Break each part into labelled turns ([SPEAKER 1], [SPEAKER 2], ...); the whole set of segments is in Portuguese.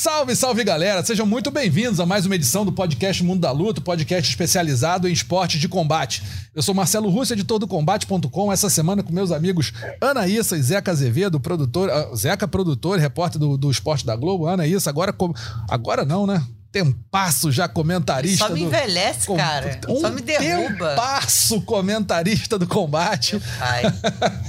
[SPEAKER 1] Salve, salve galera! Sejam muito bem-vindos a mais uma edição do podcast Mundo da Luta, podcast especializado em esportes de combate. Eu sou Marcelo Russo, editor do Combate.com, essa semana com meus amigos Ana Issa e Zeca Azevedo, produtor, uh, Zeca, produtor e repórter do, do Esporte da Globo. Ana Issa, agora, agora não, né? Tempasso já comentarista.
[SPEAKER 2] Só me envelhece, do, cara. Um Só me derruba.
[SPEAKER 1] Tempasso comentarista do combate. Meu pai.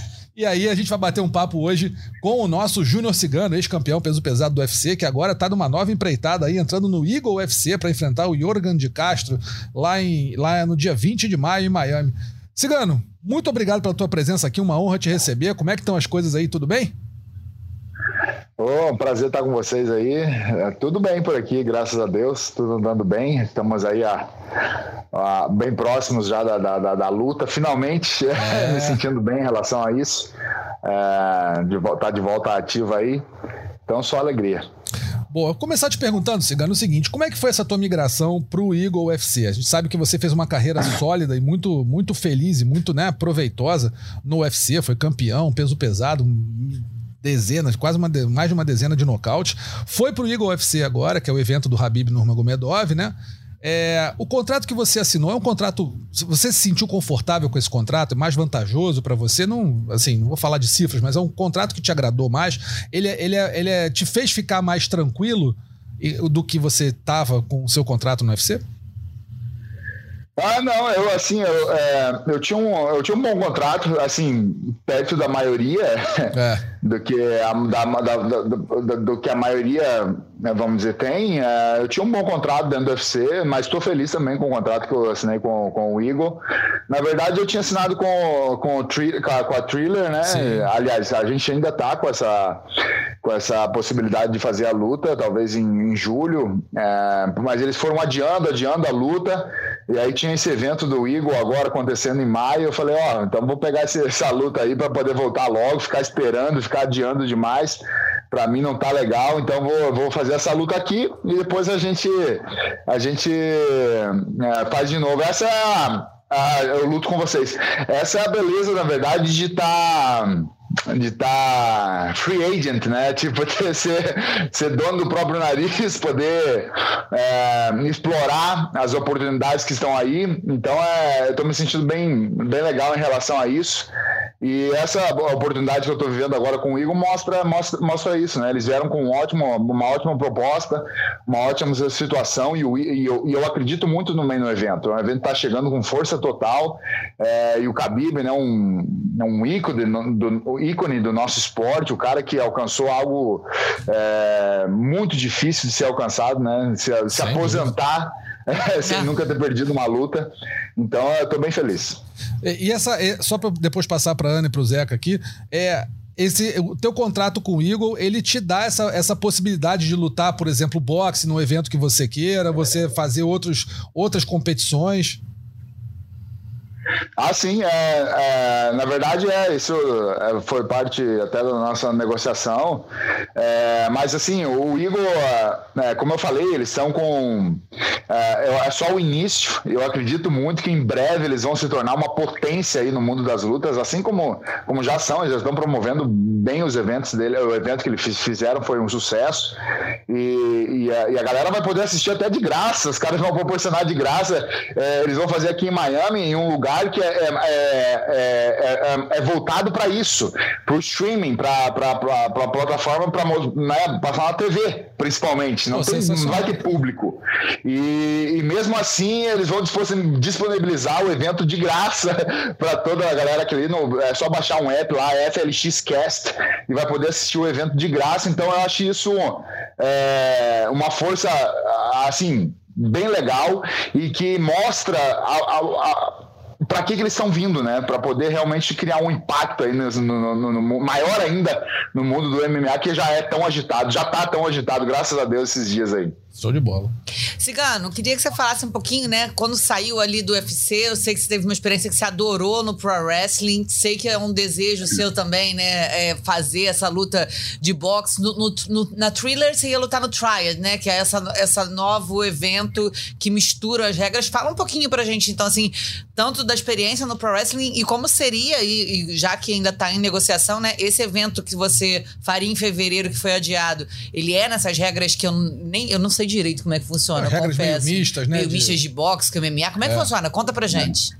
[SPEAKER 1] E aí a gente vai bater um papo hoje com o nosso Júnior Cigano, ex-campeão peso pesado do UFC, que agora está numa nova empreitada aí, entrando no Eagle UFC para enfrentar o Jorgan de Castro lá, em, lá no dia 20 de maio em Miami. Cigano, muito obrigado pela tua presença aqui, uma honra te receber. Como é que estão as coisas aí, tudo bem?
[SPEAKER 3] Oh, um prazer estar com vocês aí. É, tudo bem por aqui, graças a Deus, tudo andando bem. Estamos aí a, a bem próximos já da, da, da luta, finalmente, é. me sentindo bem em relação a isso. É, de voltar tá de volta ativa aí. Então, só alegria.
[SPEAKER 1] Bom, vou começar te perguntando, Cigano, o seguinte: como é que foi essa tua migração para o Eagle UFC? A gente sabe que você fez uma carreira sólida e muito, muito feliz e muito né, proveitosa no UFC, foi campeão, peso pesado, dezenas, quase uma, mais de uma dezena de nocaute. Foi pro Eagle UFC agora, que é o evento do Habib Nurmagomedov, né? É, o contrato que você assinou é um contrato. Você se sentiu confortável com esse contrato? É mais vantajoso para você? Não, assim, não vou falar de cifras, mas é um contrato que te agradou mais. Ele, é, ele, é, ele é, te fez ficar mais tranquilo do que você estava com o seu contrato no UFC?
[SPEAKER 3] Ah, não, eu assim, eu, é, eu, tinha um, eu tinha um bom contrato, assim, perto da maioria é. do, que a, da, da, da, do que a maioria, né, vamos dizer, tem. É, eu tinha um bom contrato dentro do UFC, mas estou feliz também com o contrato que eu assinei com, com o Eagle. Na verdade, eu tinha assinado com, com, o com a Thriller, né? Sim. Aliás, a gente ainda está com essa, com essa possibilidade de fazer a luta, talvez em, em julho, é, mas eles foram adiando, adiando a luta, e aí tinha esse evento do Eagle agora acontecendo em maio. Eu falei, ó, oh, então vou pegar essa luta aí para poder voltar logo, ficar esperando, ficar adiando demais. Para mim não tá legal, então vou, vou fazer essa luta aqui e depois a gente a gente é, faz de novo. Essa é a, a, eu luto com vocês. Essa é a beleza, na verdade, de estar tá de estar tá free agent, né? Tipo, ter, ser, ser dono do próprio nariz, poder é, explorar as oportunidades que estão aí. Então, é, eu estou me sentindo bem, bem legal em relação a isso. E essa oportunidade que eu estou vivendo agora com o Igor mostra, mostra, mostra isso, né? Eles vieram com um ótimo, uma ótima proposta, uma ótima situação, e, o, e, eu, e eu acredito muito no meio do evento. O evento está chegando com força total, é, e o Khabib, né, um, um ícone do, ícone do nosso esporte, o cara que alcançou algo é, muito difícil de ser alcançado, né? Se, se aposentar sem ah. nunca ter perdido uma luta. Então, eu estou bem feliz.
[SPEAKER 1] E, e essa, só para depois passar para Ana e para o Zeca aqui, é esse o teu contrato com o Eagle, ele te dá essa, essa possibilidade de lutar, por exemplo, boxe no evento que você queira, você fazer outros, outras competições.
[SPEAKER 3] Ah, sim, é, é, na verdade é isso é, foi parte até da nossa negociação, é, mas assim o Igor, é, como eu falei, eles estão com é, é, só o início. Eu acredito muito que em breve eles vão se tornar uma potência aí no mundo das lutas, assim como, como já são, eles já estão promovendo bem os eventos dele. O evento que eles fizeram foi um sucesso e, e, a, e a galera vai poder assistir até de graça. Os caras vão proporcionar de graça. eles vão fazer aqui em Miami em um lugar lugar que é, é, é, é voltado para isso, para o streaming, para a plataforma, para né, passar na TV, principalmente. Não, tem, não vai ter público. E, e, mesmo assim, eles vão disponibilizar o evento de graça para toda a galera que ali. No, é só baixar um app lá, FLX Cast, e vai poder assistir o evento de graça. Então, eu acho isso é, uma força, assim, bem legal e que mostra a, a, a para que, que eles estão vindo, né? Para poder realmente criar um impacto aí no, no, no, maior ainda no mundo do MMA que já é tão agitado, já está tão agitado, graças a Deus, esses dias aí.
[SPEAKER 1] Show de bola.
[SPEAKER 2] Cigano, queria que você falasse um pouquinho, né? Quando saiu ali do UFC, eu sei que você teve uma experiência que você adorou no Pro Wrestling. Sei que é um desejo seu também, né? É fazer essa luta de boxe. No, no, no, na Thriller, você ia lutar no Triad, né? Que é essa, essa novo evento que mistura as regras. Fala um pouquinho pra gente, então, assim, tanto da experiência no Pro Wrestling e como seria, e, e já que ainda tá em negociação, né? Esse evento que você faria em fevereiro, que foi adiado, ele é nessas regras que eu nem eu não sei direito como é que funciona.
[SPEAKER 1] É, regras meio mistas, né?
[SPEAKER 2] Meio de... mistas de boxe, MMA. Como é que é. funciona? Conta pra gente.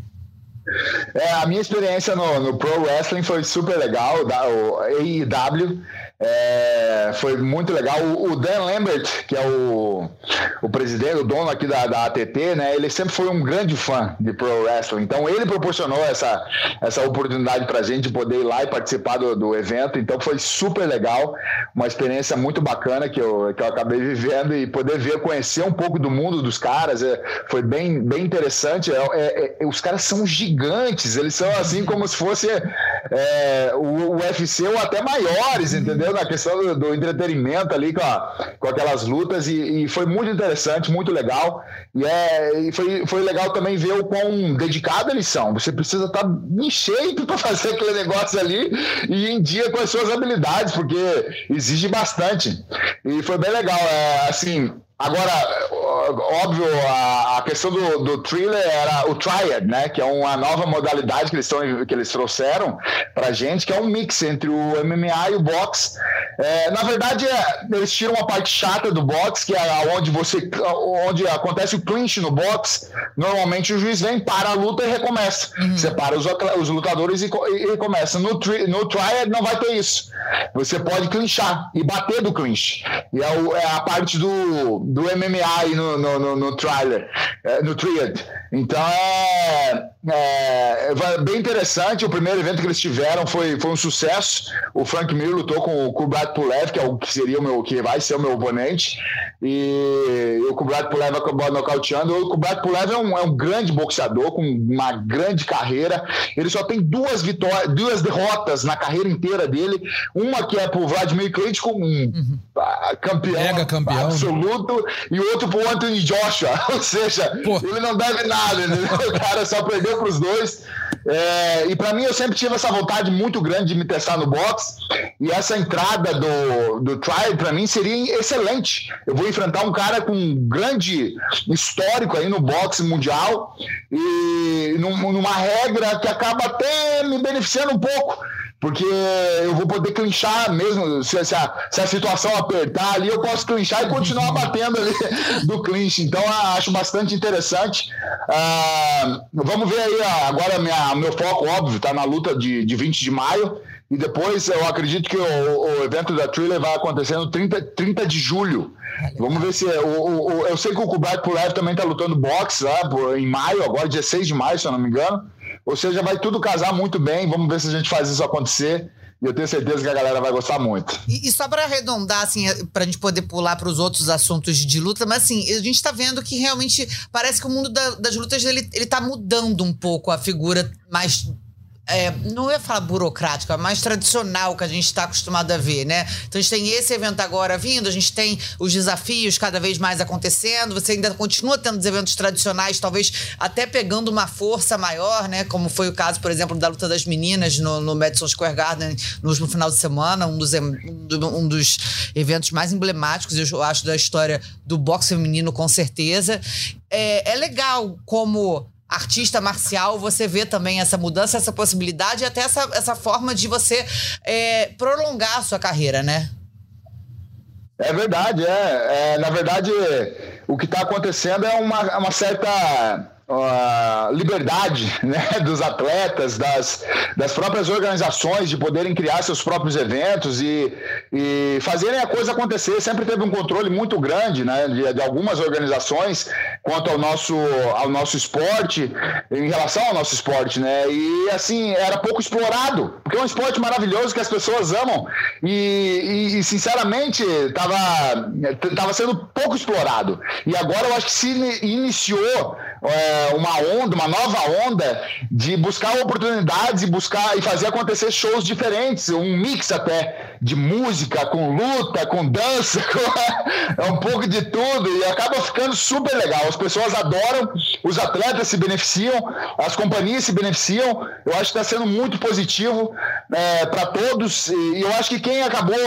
[SPEAKER 3] É, a minha experiência no, no Pro Wrestling foi super legal, da, o AEW. É, foi muito legal. O, Dan Lambert, que é o, o presidente, o dono aqui da, da ATT, né? Ele sempre foi um grande fã de Pro Wrestling. Então ele proporcionou essa, essa oportunidade pra gente de poder ir lá e participar do, do evento. Então foi super legal, uma experiência muito bacana que eu, que eu acabei vivendo e poder ver, conhecer um pouco do mundo dos caras. É, foi bem, bem interessante. É, é, é os caras são gigantes, eles são assim como se fosse é, o, o UFC ou até maiores, entendeu? Na questão do, do, entretenimento ali com, a, com aquelas lutas e, e, foi muito interessante, muito legal. E, é, e foi, foi legal também ver o quão dedicado eles são. Você precisa estar tá em shape para fazer aquele negócio ali e em dia com as suas habilidades, porque exige bastante. E foi bem legal. É, assim, Agora, óbvio, a, a questão do, do, thriller era o triad, né? Que é uma nova modalidade que eles, tão, que eles trouxeram pra gente, que é um mix entre o MMA e o boxe. É, na verdade, é, eles tiram a parte chata do boxe, que é onde você. onde acontece o clinch no boxe. Normalmente o juiz vem, para a luta e recomeça. Uhum. Separa os, os lutadores e, e, e começa. No, tri, no triad não vai ter isso. Você pode clinchar e bater do clinch. E é, o, é a parte do do MMA aí no, no, no, no trailer, é, no Triad. Então é, é, é, bem interessante. O primeiro evento que eles tiveram foi, foi um sucesso. O Frank Mir lutou com o Kubrat Pulev, que é o que seria o meu, que vai ser o meu oponente. E o Kubrat Pulev acabou nocauteando. O Kubrat Pulev é um, é um grande boxeador com uma grande carreira. Ele só tem duas vitórias, duas derrotas na carreira inteira dele. Uma que é pro Vladimir Klitschko, um uhum. campeão,
[SPEAKER 1] Mega campeão
[SPEAKER 3] absoluto, e outro pro Anthony Joshua. Ou seja, Pô. ele não deve nada, entendeu? o cara só perdeu pros dois. É, e para mim eu sempre tive essa vontade muito grande de me testar no box e essa entrada do, do trial para mim seria excelente. Eu vou enfrentar um cara com um grande histórico aí no boxe mundial e numa regra que acaba até me beneficiando um pouco porque eu vou poder clinchar mesmo, se, se, a, se, a, situação apertar ali, eu posso clinchar e continuar batendo ali do clinch. Então, acho bastante interessante. Uh, vamos ver aí, agora minha, meu foco, óbvio, está na luta de, de 20 de maio. E depois eu acredito que o, o evento da Thriller vai acontecer no 30, 30 de julho. Vamos ver se. É, o, o, eu sei que o Kubright Pulev também está lutando boxe lá em maio, agora 16 de maio, se eu não me engano. Ou seja, vai tudo casar muito bem. Vamos ver se a gente faz isso acontecer. E eu tenho certeza que a galera vai gostar muito.
[SPEAKER 2] E, e só para arredondar, assim, para a gente poder pular para os outros assuntos de luta, mas assim, a gente está vendo que realmente parece que o mundo da, das lutas ele, ele tá mudando um pouco a figura mais é, não ia falar burocrática, mais tradicional que a gente está acostumado a ver, né? Então a gente tem esse evento agora vindo, a gente tem os desafios cada vez mais acontecendo, você ainda continua tendo os eventos tradicionais, talvez até pegando uma força maior, né? Como foi o caso, por exemplo, da luta das meninas no, no Madison Square Garden no último final de semana, um dos, um dos eventos mais emblemáticos, eu acho, da história do boxe feminino, com certeza. É, é legal como artista marcial, você vê também essa mudança, essa possibilidade e até essa, essa forma de você é, prolongar a sua carreira, né?
[SPEAKER 3] É verdade, é. é na verdade, o que está acontecendo é uma, uma certa liberdade né, dos atletas, das, das próprias organizações de poderem criar seus próprios eventos e, e fazerem a coisa acontecer. Sempre teve um controle muito grande né, de, de, algumas organizações quanto ao nosso, ao nosso esporte, em relação ao nosso esporte. Né, e assim, era pouco explorado, porque é um esporte maravilhoso que as pessoas amam e, e, sinceramente, estava tava sendo pouco explorado. E agora eu acho que se iniciou uma onda, uma nova onda de buscar oportunidades e buscar e fazer acontecer shows diferentes, um mix até de música com luta, com dança, com, é um pouco de tudo e acaba ficando super legal. As pessoas adoram, os atletas se beneficiam, as companhias se beneficiam. Eu acho que está sendo muito positivo é, para todos e eu acho que quem acabou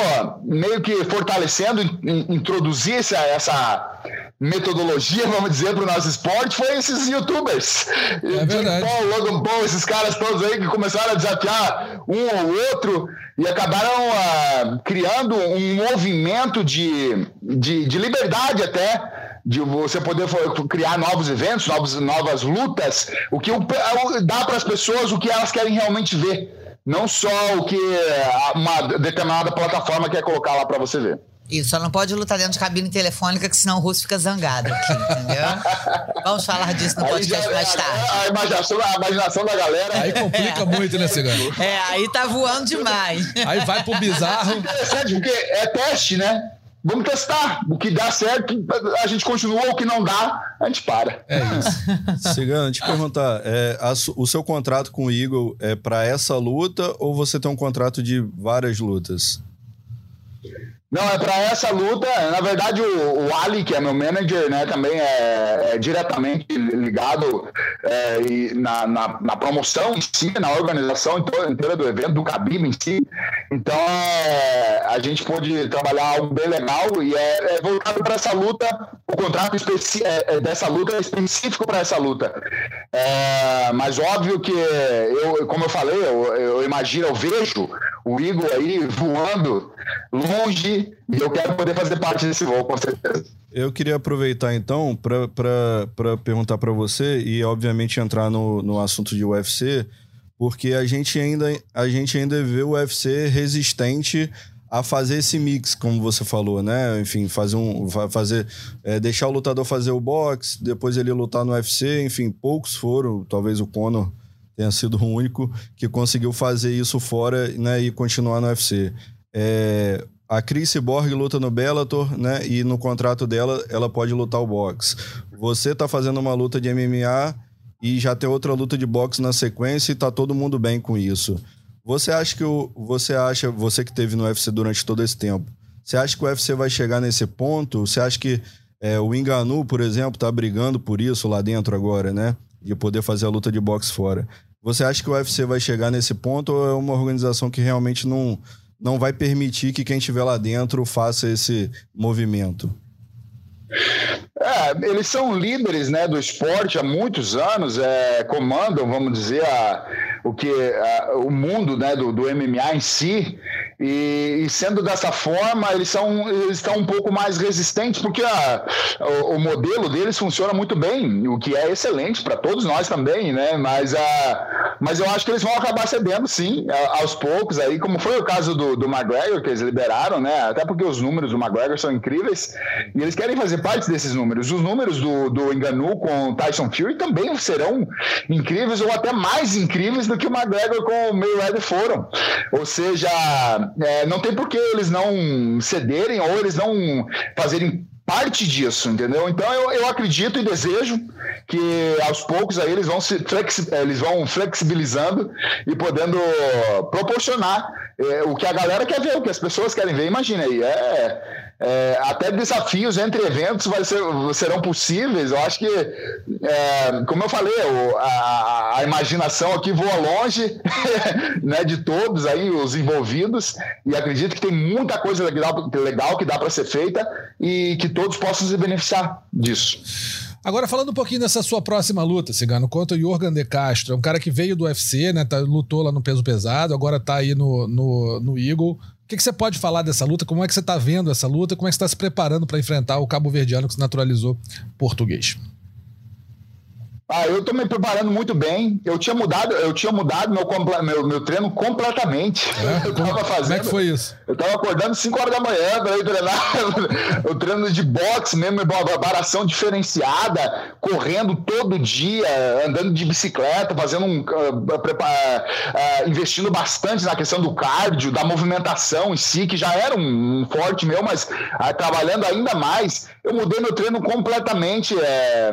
[SPEAKER 3] meio que fortalecendo, introduzir essa, essa metodologia, vamos dizer, para o nosso esporte foi esses youtubers. É verdade. Paul, Logan Paul, esses caras todos aí que começaram a desafiar um ou outro e acabaram uh, criando um movimento de, de, de liberdade até de você poder criar novos eventos, novos, novas lutas, o que dá para as pessoas o que elas querem realmente ver, não só o que uma determinada plataforma quer colocar lá para você ver.
[SPEAKER 2] Isso, só não pode lutar dentro de cabine telefônica, que senão o russo fica zangado aqui, entendeu? Vamos falar disso no podcast mais é, tarde.
[SPEAKER 3] A imaginação, a imaginação da galera.
[SPEAKER 1] Aí complica é. muito, né, Cigano?
[SPEAKER 2] É, aí tá voando demais.
[SPEAKER 1] Aí vai pro bizarro. É
[SPEAKER 3] interessante, porque é teste, né? Vamos testar. O que dá certo, a gente continua. O que não dá, a gente para.
[SPEAKER 1] É isso.
[SPEAKER 4] Cigano, te perguntar: é, a, o seu contrato com o Eagle é para essa luta ou você tem um contrato de várias lutas?
[SPEAKER 3] Não, é para essa luta. Na verdade, o, o, Ali, que é meu manager, né, também é, é diretamente ligado é, na, na, na, promoção em si, na organização inteira do evento, do Cabime em si. Então, é, a gente pôde trabalhar algo bem legal e é, é voltado para essa luta. O contrato é, é, dessa luta é específico para essa luta. Mas óbvio que, eu, como eu falei, eu, eu imagino, eu vejo o Igor aí voando longe e eu quero poder fazer parte desse voo, com certeza.
[SPEAKER 4] Eu queria aproveitar então para perguntar para você e, obviamente, entrar no, no assunto de UFC, porque a gente, ainda, a gente ainda vê o UFC resistente a fazer esse mix, como você falou, né? Enfim, fazer um. fazer é, deixar o lutador fazer o boxe, depois ele lutar no UFC, enfim, poucos foram, talvez o Conor tenha sido o único que conseguiu fazer isso fora né, e continuar no UFC. É, a Chris Borg luta no Bellator, né? E no contrato dela, ela pode lutar o boxe. Você tá fazendo uma luta de MMA e já tem outra luta de boxe na sequência e tá todo mundo bem com isso. Você acha que o, você acha, você que teve no UFC durante todo esse tempo, você acha que o UFC vai chegar nesse ponto? Você acha que é, o Enganu, por exemplo, tá brigando por isso lá dentro agora, né? De poder fazer a luta de boxe fora. Você acha que o UFC vai chegar nesse ponto ou é uma organização que realmente não não vai permitir que quem estiver lá dentro faça esse movimento?
[SPEAKER 3] É, eles são líderes né, do esporte há muitos anos, é, comandam, vamos dizer, a, o que a, o mundo né, do, do MMA em si. E, e, sendo dessa forma, eles, são, eles estão um pouco mais resistentes, porque a, o, o, modelo deles funciona muito bem, o que é excelente para todos nós também, né? Mas, a, mas eu acho que eles vão acabar cedendo, sim, aos poucos, aí, como foi o caso do, do McGregor, que eles liberaram, né? Até porque os números do McGregor são incríveis, e eles querem fazer parte desses números. Os números do, do Enganu com Tyson Fury também serão incríveis, ou até mais incríveis do que o McGregor com o Mayweather foram. Ou seja, é, não tem por que eles não cederem ou eles não fazerem parte disso, entendeu? Então eu, eu acredito e desejo que aos poucos aí eles vão se flexi eles vão flexibilizando e podendo proporcionar é, o que a galera quer ver, o que as pessoas querem ver. Imagina aí, é, é, até desafios entre eventos vai ser, serão possíveis. Eu acho que, é, como eu falei, a, a, imaginação aqui voa longe né, de todos aí, os envolvidos, e acredito que tem muita coisa legal, legal que dá para ser feita e que todos possam se beneficiar disso.
[SPEAKER 1] Agora, falando um pouquinho dessa sua próxima luta, Cigano, contra o Jorgen De Castro, é um cara que veio do UFC, né? Tá, lutou lá no peso pesado, agora tá aí no, no, no Eagle. O que, que, você pode falar dessa luta? Como é que você está vendo essa luta? Como é que você está se preparando para enfrentar o cabo verdiano que se naturalizou português?
[SPEAKER 3] Ah, eu tô me preparando muito bem. Eu tinha mudado, eu tinha mudado meu, meu, meu treino completamente.
[SPEAKER 1] É? Eu tava fazendo, Como é que foi isso?
[SPEAKER 3] Eu tava acordando 5 horas da manhã para ir treinar. eu treino de boxe mesmo, preparação diferenciada, correndo todo dia, andando de bicicleta, fazendo um. Uh, uh, investindo bastante na questão do cardio, da movimentação em si, que já era um, um forte meu, mas uh, trabalhando ainda mais. Eu mudei meu treino completamente é,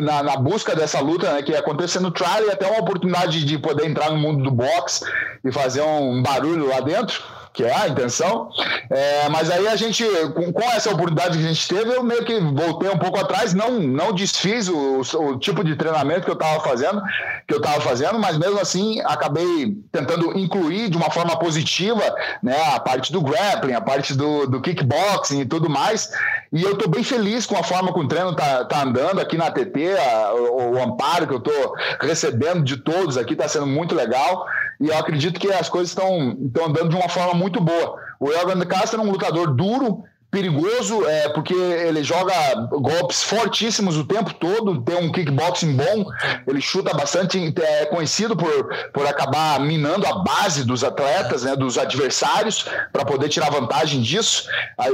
[SPEAKER 3] na, na busca dessa luta, né, que ia acontecer no trial e até uma oportunidade de poder entrar no mundo do boxe e fazer um barulho lá dentro que é a intenção. É, mas aí a gente, com, com, essa oportunidade que a gente teve, eu meio que voltei um pouco atrás, não, não desfiz o, o tipo de treinamento que eu estava fazendo, que eu estava fazendo, mas mesmo assim acabei tentando incluir de uma forma positiva né, a parte do grappling, a parte do, do kickboxing e tudo mais. E eu estou bem feliz com a forma que o treino está tá andando aqui na TT, a, o, o amparo que eu estou recebendo de todos aqui está sendo muito legal. E eu acredito que as coisas estão andando de uma forma muito boa. O Elgan Castro é um lutador duro, perigoso, é, porque ele joga golpes fortíssimos o tempo todo, tem um kickboxing bom, ele chuta bastante, é conhecido por, por acabar minando a base dos atletas, né, dos adversários, para poder tirar vantagem disso.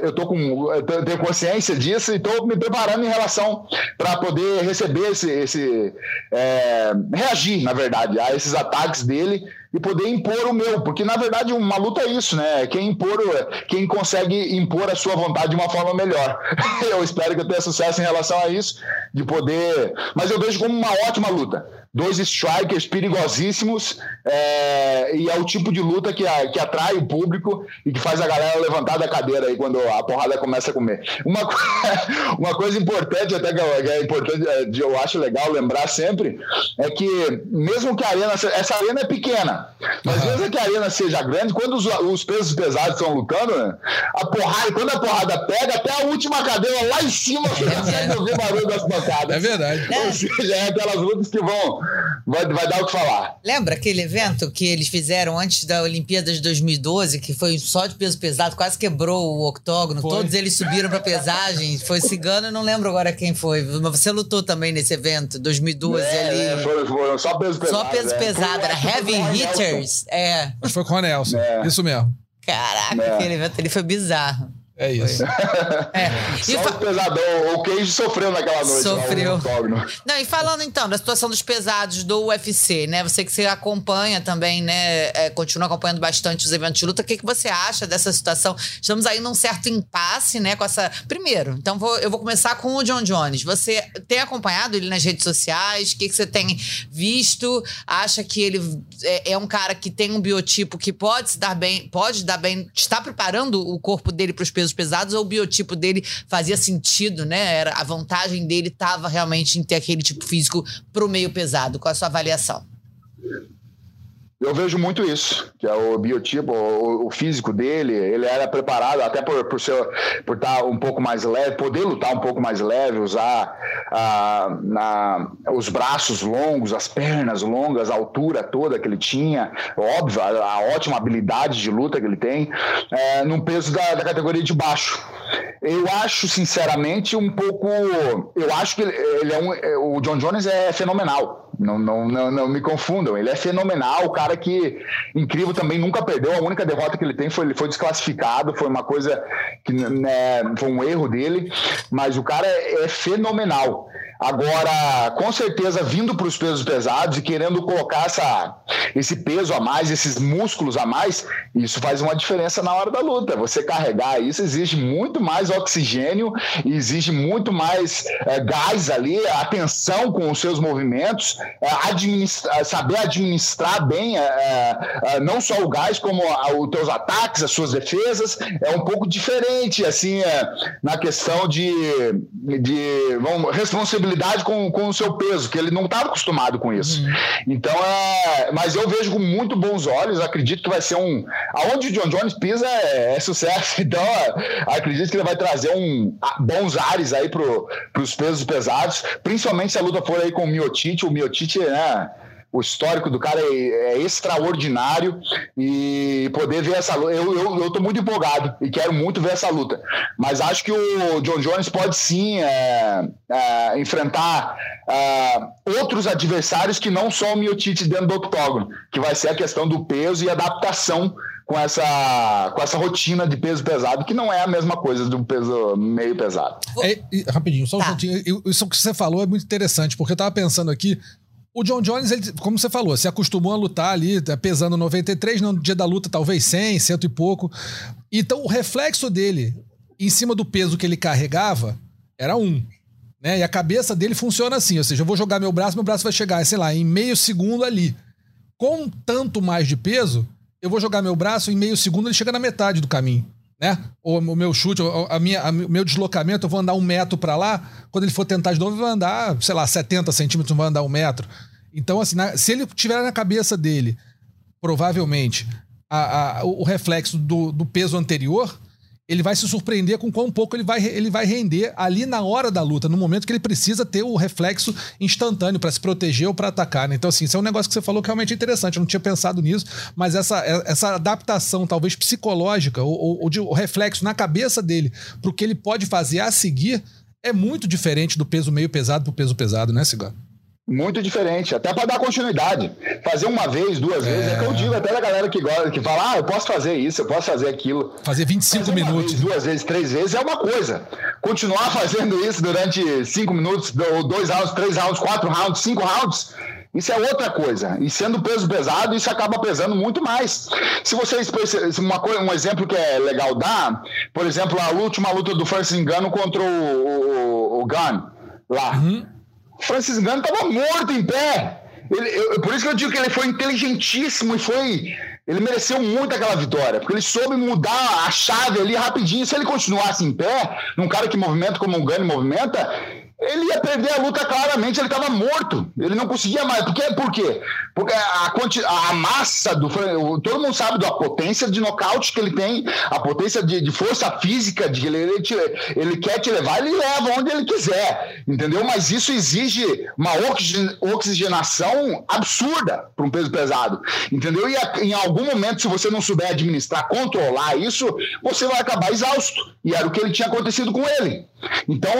[SPEAKER 3] Eu tô com, eu tenho consciência disso e estou me preparando em relação para poder receber esse, esse é, reagir, na verdade, a esses ataques dele e poder impor o meu, porque na verdade uma luta é isso, né? Quem impor, quem consegue impor a sua vontade de uma forma melhor. eu espero que eu tenha sucesso em relação a isso, de poder. Mas eu vejo como uma ótima luta dois strikers perigosíssimos é, e é o tipo de luta que, a, que atrai o público e que faz a galera levantar da cadeira aí quando a porrada começa a comer. Uma, uma coisa importante, até que é importante, é, eu acho legal lembrar sempre, é que mesmo que a arena, essa arena é pequena, mas mesmo que a arena seja grande, quando os, os pesos pesados estão lutando, né, a porrada, quando a porrada pega, até a última cadeira lá em cima você consegue ouvir o barulho das pancadas.
[SPEAKER 1] É verdade.
[SPEAKER 3] Ou seja, é aquelas lutas que vão vai, vai dar o que falar.
[SPEAKER 2] Lembra aquele evento que eles fizeram antes da Olimpíada de 2012, que foi só de peso pesado, quase quebrou o octógono, foi. todos eles subiram pra pesagem, foi cigano, não lembro agora quem foi, mas você lutou também nesse evento, 2012 é, ali. É,
[SPEAKER 3] foram, foram só peso pesado.
[SPEAKER 2] Só peso é. pesado, era Heavy Hitters. É.
[SPEAKER 1] Acho que foi com o Nelson, é. isso mesmo.
[SPEAKER 2] Caraca, é. aquele evento ali foi bizarro.
[SPEAKER 1] É isso.
[SPEAKER 3] é. E Só fa... pesadão. O Cage sofreu naquela noite.
[SPEAKER 2] Sofreu. Não, e falando então da situação dos pesados do UFC, né? Você que você acompanha também, né? É, continua acompanhando bastante os eventos de luta. O que, que você acha dessa situação? Estamos aí num certo impasse, né? Com essa. Primeiro, então vou, eu vou começar com o John Jones. Você tem acompanhado ele nas redes sociais? O que, que você tem visto? Acha que ele é, é um cara que tem um biotipo que pode se dar bem, pode dar bem, está preparando o corpo dele para os pesos pesados ou o biotipo dele fazia sentido, né? Era, a vantagem dele estava realmente em ter aquele tipo físico para o meio pesado. Qual a sua avaliação?
[SPEAKER 3] Eu vejo muito isso, que é o biotipo, o, o físico dele, ele era preparado até por, por, ser, por estar um pouco mais leve, poder lutar um pouco mais leve, usar na, os braços longos, as pernas longas, a altura toda que ele tinha, óbvio, a, a ótima habilidade de luta que ele tem, é, num peso da, da categoria de baixo. Eu acho, sinceramente, um pouco. Eu acho que ele, ele é um. O John Jones é fenomenal. Não, não, não, não, me confundam. Ele é fenomenal, o cara que incrível também nunca perdeu. A única derrota que ele tem foi ele foi desclassificado, foi uma coisa que né, foi um erro dele, mas o cara é, é fenomenal. Agora, com certeza, vindo para os pesos pesados e querendo colocar essa, esse peso a mais, esses músculos a mais, isso faz uma diferença na hora da luta. Você carregar isso exige muito mais oxigênio, exige muito mais é, gás ali, atenção com os seus movimentos, é, administra, saber administrar bem é, não só o gás, como os teus ataques, as suas defesas. É um pouco diferente, assim, na questão de, de vamos, responsabilidade responsabilidade com, com o seu peso, que ele não estava acostumado com isso. Uhum. Então, é, mas eu vejo com muito bons olhos, acredito que vai ser um. Aonde o John Jones pisa é, é sucesso, então é, acredito que ele vai trazer um, bons ares aí para os pesos pesados, principalmente se a luta for aí com o Miotite. O Miotite, né? O histórico do cara é, é extraordinário e poder ver essa luta. Eu, eu, eu tô muito empolgado e quero muito ver essa luta. Mas acho que o John Jones pode sim é, é, enfrentar é, outros adversários que não só o Miotite dentro do octógono, que vai ser a questão do peso e adaptação com essa, com essa rotina de peso pesado, que não é a mesma coisa do peso meio pesado.
[SPEAKER 1] É, e, rapidinho, só um tá. Isso que você falou é muito interessante, porque eu tava pensando aqui. O John Jones, ele, como você falou, se acostumou a lutar ali, tá pesando 93, no dia da luta talvez 100, cento e pouco. Então o reflexo dele em cima do peso que ele carregava era um. Né? E a cabeça dele funciona assim, ou seja, eu vou jogar meu braço, meu braço vai chegar, sei lá, em meio segundo ali. Com tanto mais de peso, eu vou jogar meu braço, em meio segundo ele chega na metade do caminho. Né? Ou o meu chute, a minha, o meu deslocamento, eu vou andar um metro para lá. Quando ele for tentar de novo, vou andar, sei lá, 70 centímetros, vai andar um metro. Então, assim, na, se ele tiver na cabeça dele, provavelmente, a, a, o reflexo do, do peso anterior, ele vai se surpreender com quão pouco ele vai, ele vai render ali na hora da luta, no momento que ele precisa ter o reflexo instantâneo para se proteger ou para atacar. Né? Então, assim, isso é um negócio que você falou que realmente é interessante. Eu não tinha pensado nisso, mas essa, essa adaptação, talvez psicológica, ou, ou de, o reflexo na cabeça dele para o que ele pode fazer a seguir, é muito diferente do peso meio pesado para o peso pesado, né, Cigar?
[SPEAKER 3] Muito diferente, até para dar continuidade. Fazer uma vez, duas é. vezes, é que eu digo até da galera que gosta, que fala, ah, eu posso fazer isso, eu posso fazer aquilo.
[SPEAKER 1] Fazer 25 fazer minutos.
[SPEAKER 3] Vez, duas vezes, três vezes é uma coisa. Continuar fazendo isso durante cinco minutos, dois rounds, três rounds, quatro rounds, cinco rounds, isso é outra coisa. E sendo peso pesado, isso acaba pesando muito mais. Se vocês uma coisa, um exemplo que é legal dar, por exemplo, a última luta do Francis Engano contra o, o, o Gunn lá. Uhum. Francis Ngannou estava morto em pé. Ele, eu, por isso que eu digo que ele foi inteligentíssimo e foi. Ele mereceu muito aquela vitória, porque ele soube mudar a chave ali rapidinho. Se ele continuasse em pé, num cara que movimenta como o Gane movimenta, ele ia perder a luta claramente, ele estava morto. Ele não conseguia mais. Por quê? Por quê? Porque a, a massa do. Todo mundo sabe da potência de nocaute que ele tem, a potência de, de força física, de ele, ele, te, ele quer te levar, ele leva onde ele quiser. Entendeu? Mas isso exige uma oxigenação absurda para um peso pesado. Entendeu? E em algum momento, se você não souber administrar, controlar isso, você vai acabar exausto. E era o que ele tinha acontecido com ele. Então,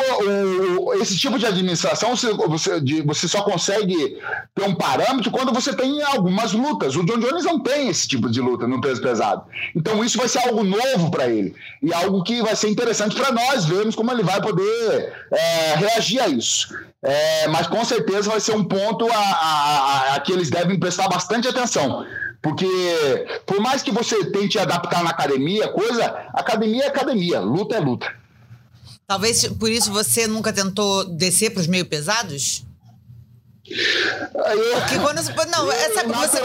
[SPEAKER 3] o, esse tipo de administração você, você, de, você só consegue ter um parâmetro quando você tem algumas lutas. O John Jones não tem esse tipo de luta no peso pesado. Então, isso vai ser algo novo para ele e algo que vai ser interessante para nós vermos como ele vai poder é, reagir a isso. É, mas com certeza vai ser um ponto a, a, a que eles devem prestar bastante atenção. Porque por mais que você tente adaptar na academia, coisa, academia é academia, luta é luta.
[SPEAKER 2] Talvez por isso você nunca tentou descer para os meio pesados? Porque quando você, não, essa, você,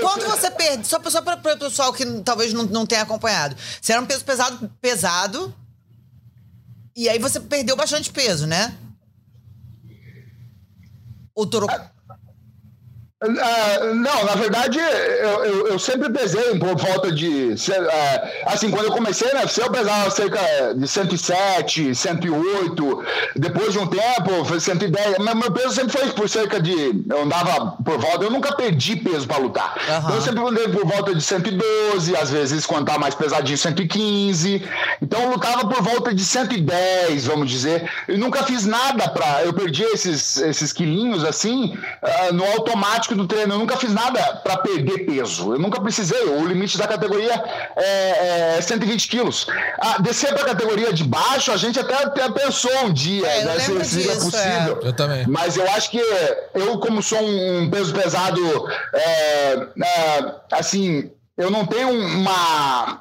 [SPEAKER 2] quando você perde, só, só para o pessoal que talvez não, não tenha acompanhado, você era um peso pesado, pesado, e aí você perdeu bastante peso, né? O Toro,
[SPEAKER 3] Uh, não, na verdade, eu, eu, eu, sempre pesei por volta de. Uh, assim, quando eu comecei na UFC, eu pesava cerca de 107, 108. Depois de um tempo, foi 110. Mas meu peso sempre foi por cerca de. Eu andava por volta. Eu nunca perdi peso para lutar. Uhum. Eu sempre andei por volta de 112, às vezes, quando tava mais pesadinho, 115. Então, eu lutava por volta de 110, vamos dizer. Eu nunca fiz nada para. Eu perdi esses, esses quilinhos assim, uh, no automático prático do treino. Eu nunca fiz nada para perder peso. Eu nunca precisei. O limite da categoria é, é 120 quilos. Ah, descer para a categoria de baixo, a gente até, até pensou um dia é, né, se seria é. possível.
[SPEAKER 1] É. Eu também.
[SPEAKER 3] Mas eu acho que eu, como sou um peso pesado, é, é, assim, eu não tenho uma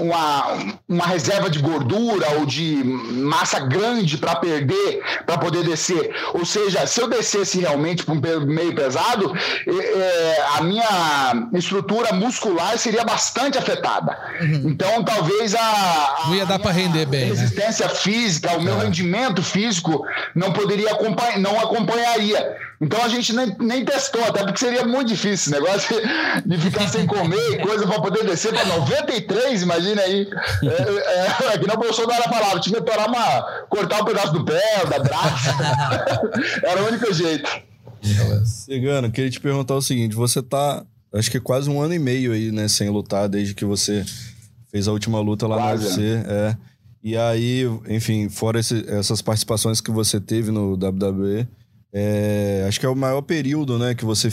[SPEAKER 3] uma, uma reserva de gordura ou de massa grande para perder, para poder descer. Ou seja, se eu descesse realmente para um meio pesado, é, a minha estrutura muscular seria bastante afetada. Uhum. Então, talvez a, a
[SPEAKER 1] não ia dar para render bem,
[SPEAKER 3] né? resistência
[SPEAKER 1] né?
[SPEAKER 3] física, o meu é. rendimento físico não poderia acompanhar, não acompanharia. Então a gente nem, nem testou, até porque seria muito difícil esse negócio de ficar sem comer e coisa para poder descer para 93, imagina aí. É, é, é, que não o Bolsonaro falava, tinha que torar uma, cortar um pedaço do pé, da braça. Era o único jeito.
[SPEAKER 4] Cigano, queria te perguntar o seguinte: você tá, acho que quase um ano e meio aí, né, sem lutar, desde que você fez a última luta lá quase. no UFC. É. E aí, enfim, fora esse, essas participações que você teve no WWE, é, acho que é o maior período, né, que você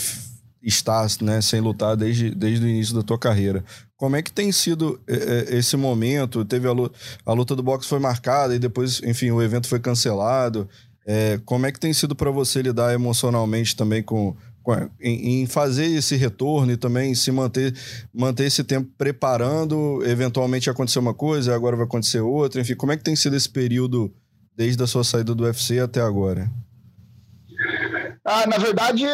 [SPEAKER 4] está né, sem lutar desde, desde o início da tua carreira. Como é que tem sido é, é, esse momento? Teve a luta, a luta do boxe foi marcada e depois, enfim, o evento foi cancelado. É, como é que tem sido para você lidar emocionalmente também com, com em, em, fazer esse retorno e também se manter manter esse tempo preparando, eventualmente acontecer uma coisa, agora vai acontecer outra, enfim, como é que tem sido esse período desde a sua saída do UFC até agora?
[SPEAKER 3] Ah, na verdade,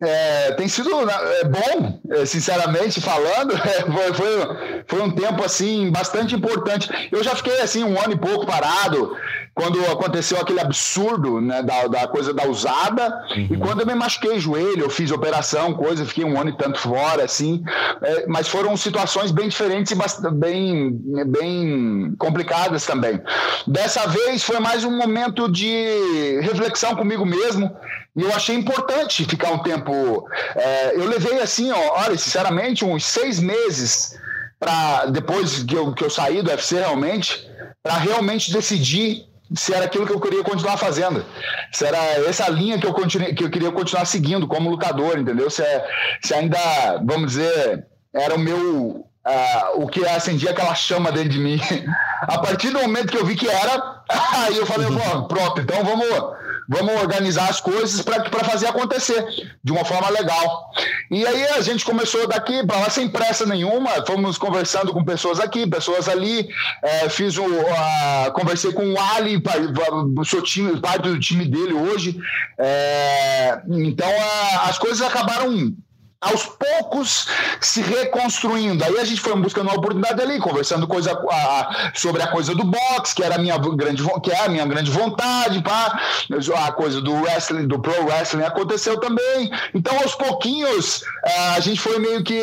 [SPEAKER 3] é, tem sido é, bom, é, sinceramente falando. É, foi, foi, foi, um tempo assim bastante importante. Eu já fiquei assim um ano e pouco parado quando aconteceu aquele absurdo né, da, da coisa da usada uhum. e quando eu me machuquei joelho, eu fiz operação, coisa, fiquei um ano e tanto fora, assim. É, mas foram situações bem diferentes e bem, bem complicadas também. Dessa vez foi mais um momento de reflexão comigo mesmo e eu achei importante ficar um tempo. É, eu levei assim, ó, olha, sinceramente, uns seis meses para depois que eu, que eu saí do UFC realmente, para realmente decidir se era aquilo que eu queria continuar fazendo. Se era essa linha que eu, continue, que eu queria continuar seguindo como lutador, entendeu? Se, é, se ainda, vamos dizer, era o meu. Uh, o que acendia aquela chama dentro de mim. A partir do momento que eu vi que era, aí eu falei, pronto, então vamos vamos organizar as coisas para fazer acontecer de uma forma legal. E aí a gente começou daqui para lá sem pressa nenhuma, fomos conversando com pessoas aqui, pessoas ali, é, fiz o, uh, conversei com o Ali, sou time, parte do time dele hoje, é, então uh, as coisas acabaram aos poucos se reconstruindo. Aí a gente foi buscando uma oportunidade ali, conversando coisa, a, sobre a coisa do boxe, que era a minha grande, que é a minha grande vontade, pá. a coisa do wrestling, do pro wrestling aconteceu também. Então, aos pouquinhos, a gente foi meio que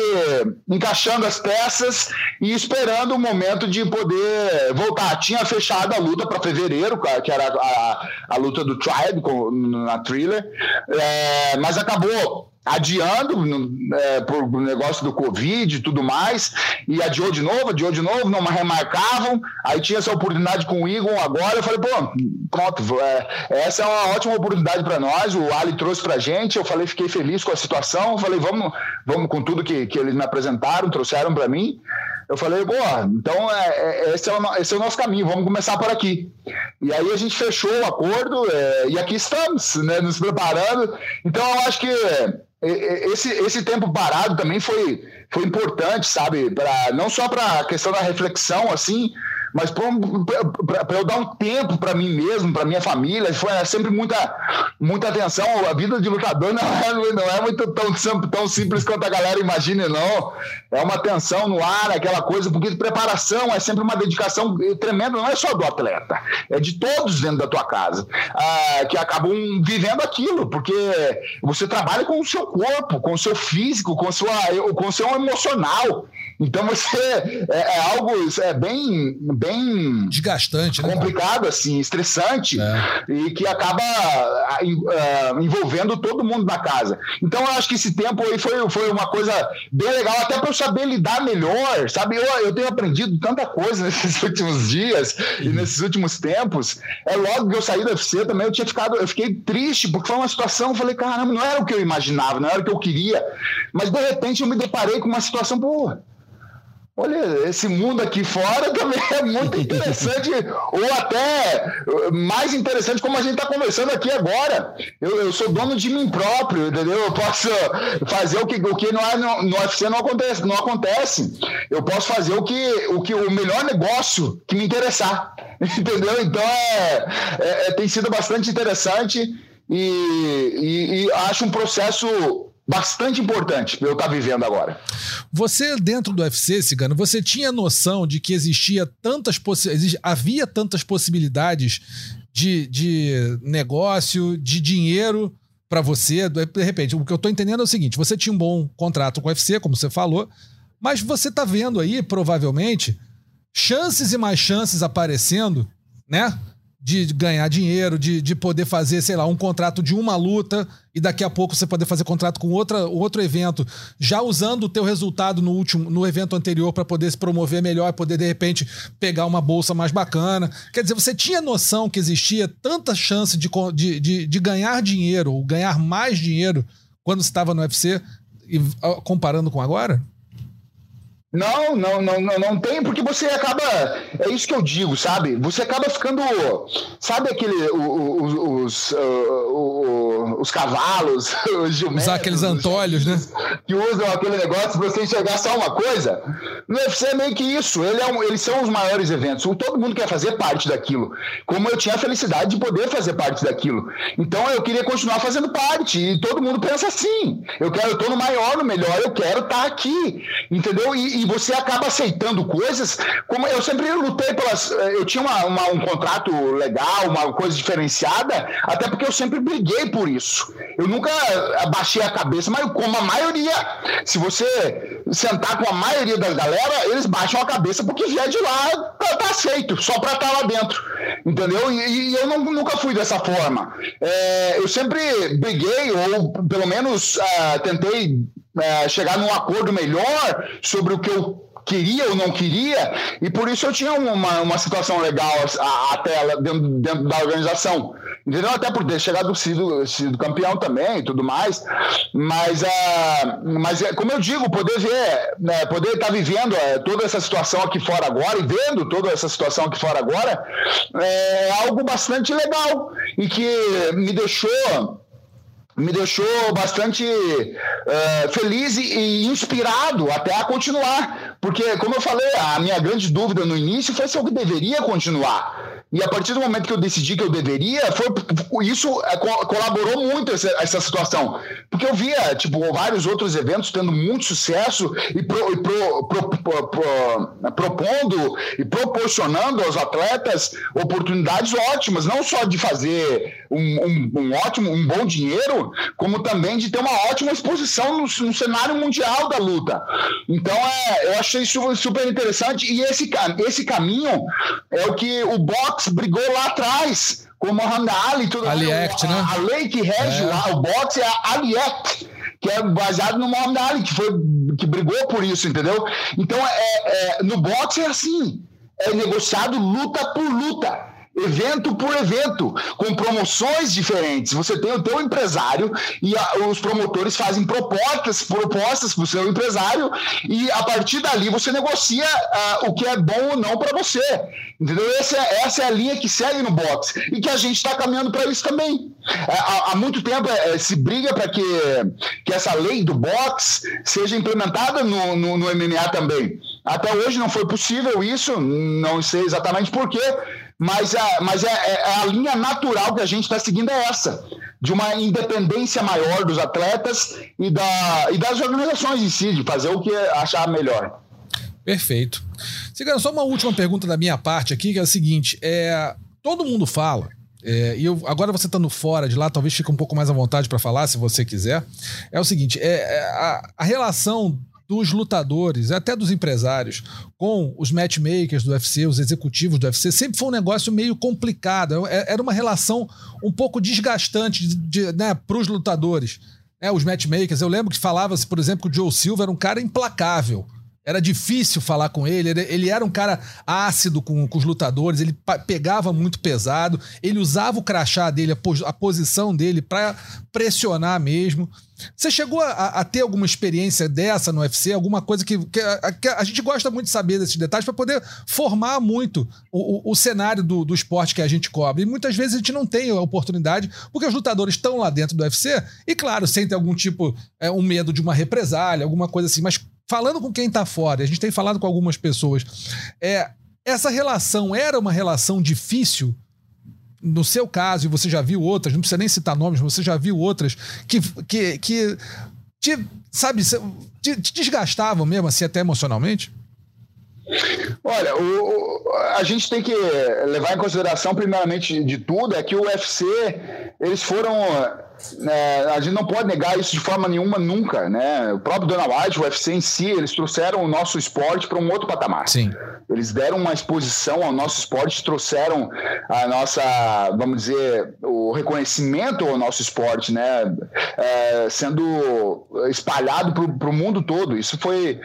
[SPEAKER 3] encaixando as peças e esperando o momento de poder voltar. Tinha fechado a luta para fevereiro, que era a, a, luta do Tribe na thriller, é, mas acabou adiando é, por negócio do Covid e tudo mais, e adiou de novo, adiou de novo, não remarcavam, aí tinha essa oportunidade com o Eagle agora, eu falei, pô, pronto, é, essa é uma ótima oportunidade para nós, o Ali trouxe pra gente, eu falei, fiquei feliz com a situação, falei, vamos, vamos com tudo que, que eles me apresentaram, trouxeram para mim, eu falei, boa, então é, é, esse, é o, esse é o nosso caminho, vamos começar por aqui. E aí a gente fechou o acordo é, e aqui estamos, né, nos preparando. Então eu acho que esse, esse tempo parado também foi, foi importante, sabe? Pra, não só para a questão da reflexão, assim, mas para eu dar um tempo para mim mesmo, para minha família, foi sempre muita, muita atenção. A vida de lutador não é, não é muito tão, tão simples quanto a galera imagina, não. É uma tensão no ar, aquela coisa, porque preparação é sempre uma dedicação tremenda, não é só do atleta, é de todos dentro da tua casa, ah, que acabam vivendo aquilo, porque você trabalha com o seu corpo, com o seu físico, com, sua, com o seu emocional. Então você é, é algo é bem, bem
[SPEAKER 1] desgastante,
[SPEAKER 3] né? complicado assim, estressante é. e que acaba uh, envolvendo todo mundo na casa. Então eu acho que esse tempo aí foi, foi uma coisa bem legal até para eu saber lidar melhor, sabe? Eu, eu tenho aprendido tanta coisa nesses últimos dias e nesses últimos tempos. É logo que eu saí do UFC também eu tinha ficado, eu fiquei triste porque foi uma situação, eu falei caramba, não era o que eu imaginava, não era o que eu queria, mas de repente eu me deparei com uma situação porra Olha, esse mundo aqui fora também é muito interessante, ou até mais interessante, como a gente está conversando aqui agora. Eu, eu, sou dono de mim próprio, entendeu? Eu posso fazer o que, o que no, no, no UFC não acontece, não acontece. Eu posso fazer o que, o que o melhor negócio que me interessar, entendeu? Então é, é, é tem sido bastante interessante e, e, e acho um processo bastante importante para eu estar tá vivendo agora.
[SPEAKER 1] Você, dentro do UFC, Cigano, você tinha noção de que existia tantas possi havia tantas possibilidades de, de negócio, de dinheiro para você? De repente, o que eu estou entendendo é o seguinte: você tinha um bom contrato com o UFC, como você falou, mas você está vendo aí, provavelmente, chances e mais chances aparecendo, né? De ganhar dinheiro, de, de poder fazer, sei lá, um contrato de uma luta e daqui a pouco você poder fazer contrato com outra, outro evento, já usando o teu resultado no último no evento anterior para poder se promover melhor, poder de repente pegar uma bolsa mais bacana. Quer dizer, você tinha noção que existia tanta chance de, de, de, de ganhar dinheiro ou ganhar mais dinheiro quando estava no UFC e comparando com agora?
[SPEAKER 3] Não, não, não, não, não tem, porque você acaba. É isso que eu digo, sabe? Você acaba ficando. Sabe aquele. Os, os, os, os cavalos, os
[SPEAKER 1] jumentos. Usar aqueles antolhos, né?
[SPEAKER 3] Que usam aquele negócio pra você enxergar só uma coisa. No UFC é meio que isso. Ele é um, eles são os maiores eventos. Todo mundo quer fazer parte daquilo. Como eu tinha a felicidade de poder fazer parte daquilo. Então eu queria continuar fazendo parte. E todo mundo pensa assim. Eu quero, eu tô no maior, no melhor, eu quero estar tá aqui. Entendeu? E, e você acaba aceitando coisas. Como eu sempre lutei pelas. Eh, eu tinha uma, uma, um contrato legal, uma coisa diferenciada, até porque eu sempre briguei por isso. Eu nunca abaixei a cabeça, mas como a maioria, se você sentar com a maioria da galera, eles baixam a cabeça porque vier de lá, tá, tá aceito, só para estar tá lá dentro. Entendeu? E, e eu não, nunca fui dessa forma. É, eu sempre briguei, ou pelo menos uh, tentei é, chegar num acordo melhor sobre o que eu queria ou não queria, e por isso eu tinha uma, uma situação legal até dentro, dentro da organização. Entendeu? Até por ter chegado sido, sido campeão também e tudo mais. Mas, uh, mas é, como eu digo, poder ver, né, poder estar tá vivendo uh, toda essa situação aqui fora agora e vendo toda essa situação aqui fora agora é algo bastante legal e que me deixou me deixou bastante uh, feliz e, inspirado até a continuar. Porque, como eu falei, a minha grande dúvida no início foi se eu deveria continuar. E a partir do momento que eu decidi que eu deveria, foi, isso é, colaborou muito essa, essa situação. Porque eu via, tipo, vários outros eventos tendo muito sucesso e, pro, e pro, pro, propondo e proporcionando aos atletas oportunidades ótimas, não só de fazer um, um, um, ótimo, um bom dinheiro, como também de ter uma ótima exposição no, no cenário mundial da luta. Então, é, eu achei isso super interessante e esse, esse caminho é o que o boxe boxe brigou lá atrás com o Muhammad Ali. Tudo,
[SPEAKER 1] Ali Act,
[SPEAKER 3] a,
[SPEAKER 1] né?
[SPEAKER 3] A lei que rege é. lá o boxe é a Ali Act que é baseado no Muhammad Ali, que foi que brigou por isso, entendeu? Então, é, é, no boxe é assim, é negociado luta por luta evento por evento, com promoções diferentes. Você tem o teu empresário e a, os promotores fazem propostas, propostas para o seu empresário e a partir dali você negocia uh, o que é bom ou não para você. Entendeu? Essa é, essa é a linha que segue no boxe e que a gente está caminhando para isso também. É, há, há, muito tempo é, se briga para que, que essa lei do boxe seja implementada no, no, no MMA também. Até hoje não foi possível isso, não sei exatamente por quê, mas, a, mas é, é, é a linha natural que a gente está seguindo é essa, de uma independência maior dos atletas e, da, e das organizações em si, de fazer o que achar melhor.
[SPEAKER 1] Perfeito. Cigano, só uma última pergunta da minha parte aqui, que é a seguinte: é, todo mundo fala, é, e eu, agora você estando fora de lá, talvez fique um pouco mais à vontade para falar, se você quiser. É o seguinte: é, é a, a relação dos lutadores, até dos empresários, com os matchmakers do UFC, os executivos do UFC, sempre foi um negócio meio complicado. É, era uma relação um pouco desgastante de, de, né, para os lutadores. É, os matchmakers, eu lembro que falava-se, por exemplo, que o Joe Silva era um cara implacável. Era difícil falar com ele, ele era um cara ácido com, com os lutadores, ele pegava muito pesado, ele usava o crachá dele, a, pos, a posição dele para pressionar mesmo. Você chegou a, a, ter alguma experiência dessa no UFC? Alguma coisa que, que, a, que a, gente gosta muito de saber desses detalhes para poder formar muito o, o, o cenário do, do, esporte que a gente cobre. E muitas vezes a gente não tem a oportunidade, porque os lutadores estão lá dentro do UFC e, claro, sentem algum tipo, é, um medo de uma represália, alguma coisa assim. Mas falando com quem está fora, a gente tem falado com algumas pessoas, é, essa relação era uma relação difícil? No seu caso, e você já viu outras, não precisa nem citar nomes, você já viu outras que, que, que te, sabe, te, te desgastavam mesmo, assim, até emocionalmente?
[SPEAKER 3] Olha, o, a gente tem que levar em consideração, primeiramente de tudo, é que o UFC, eles foram é, a gente não pode negar isso de forma nenhuma nunca, né? O próprio Dana White, o UFC em si, eles trouxeram o nosso esporte para um outro patamar.
[SPEAKER 1] Sim.
[SPEAKER 3] Eles deram uma exposição ao nosso esporte, trouxeram a nossa, vamos dizer, o reconhecimento ao nosso esporte, né? É, sendo espalhado para o mundo todo. Isso foi,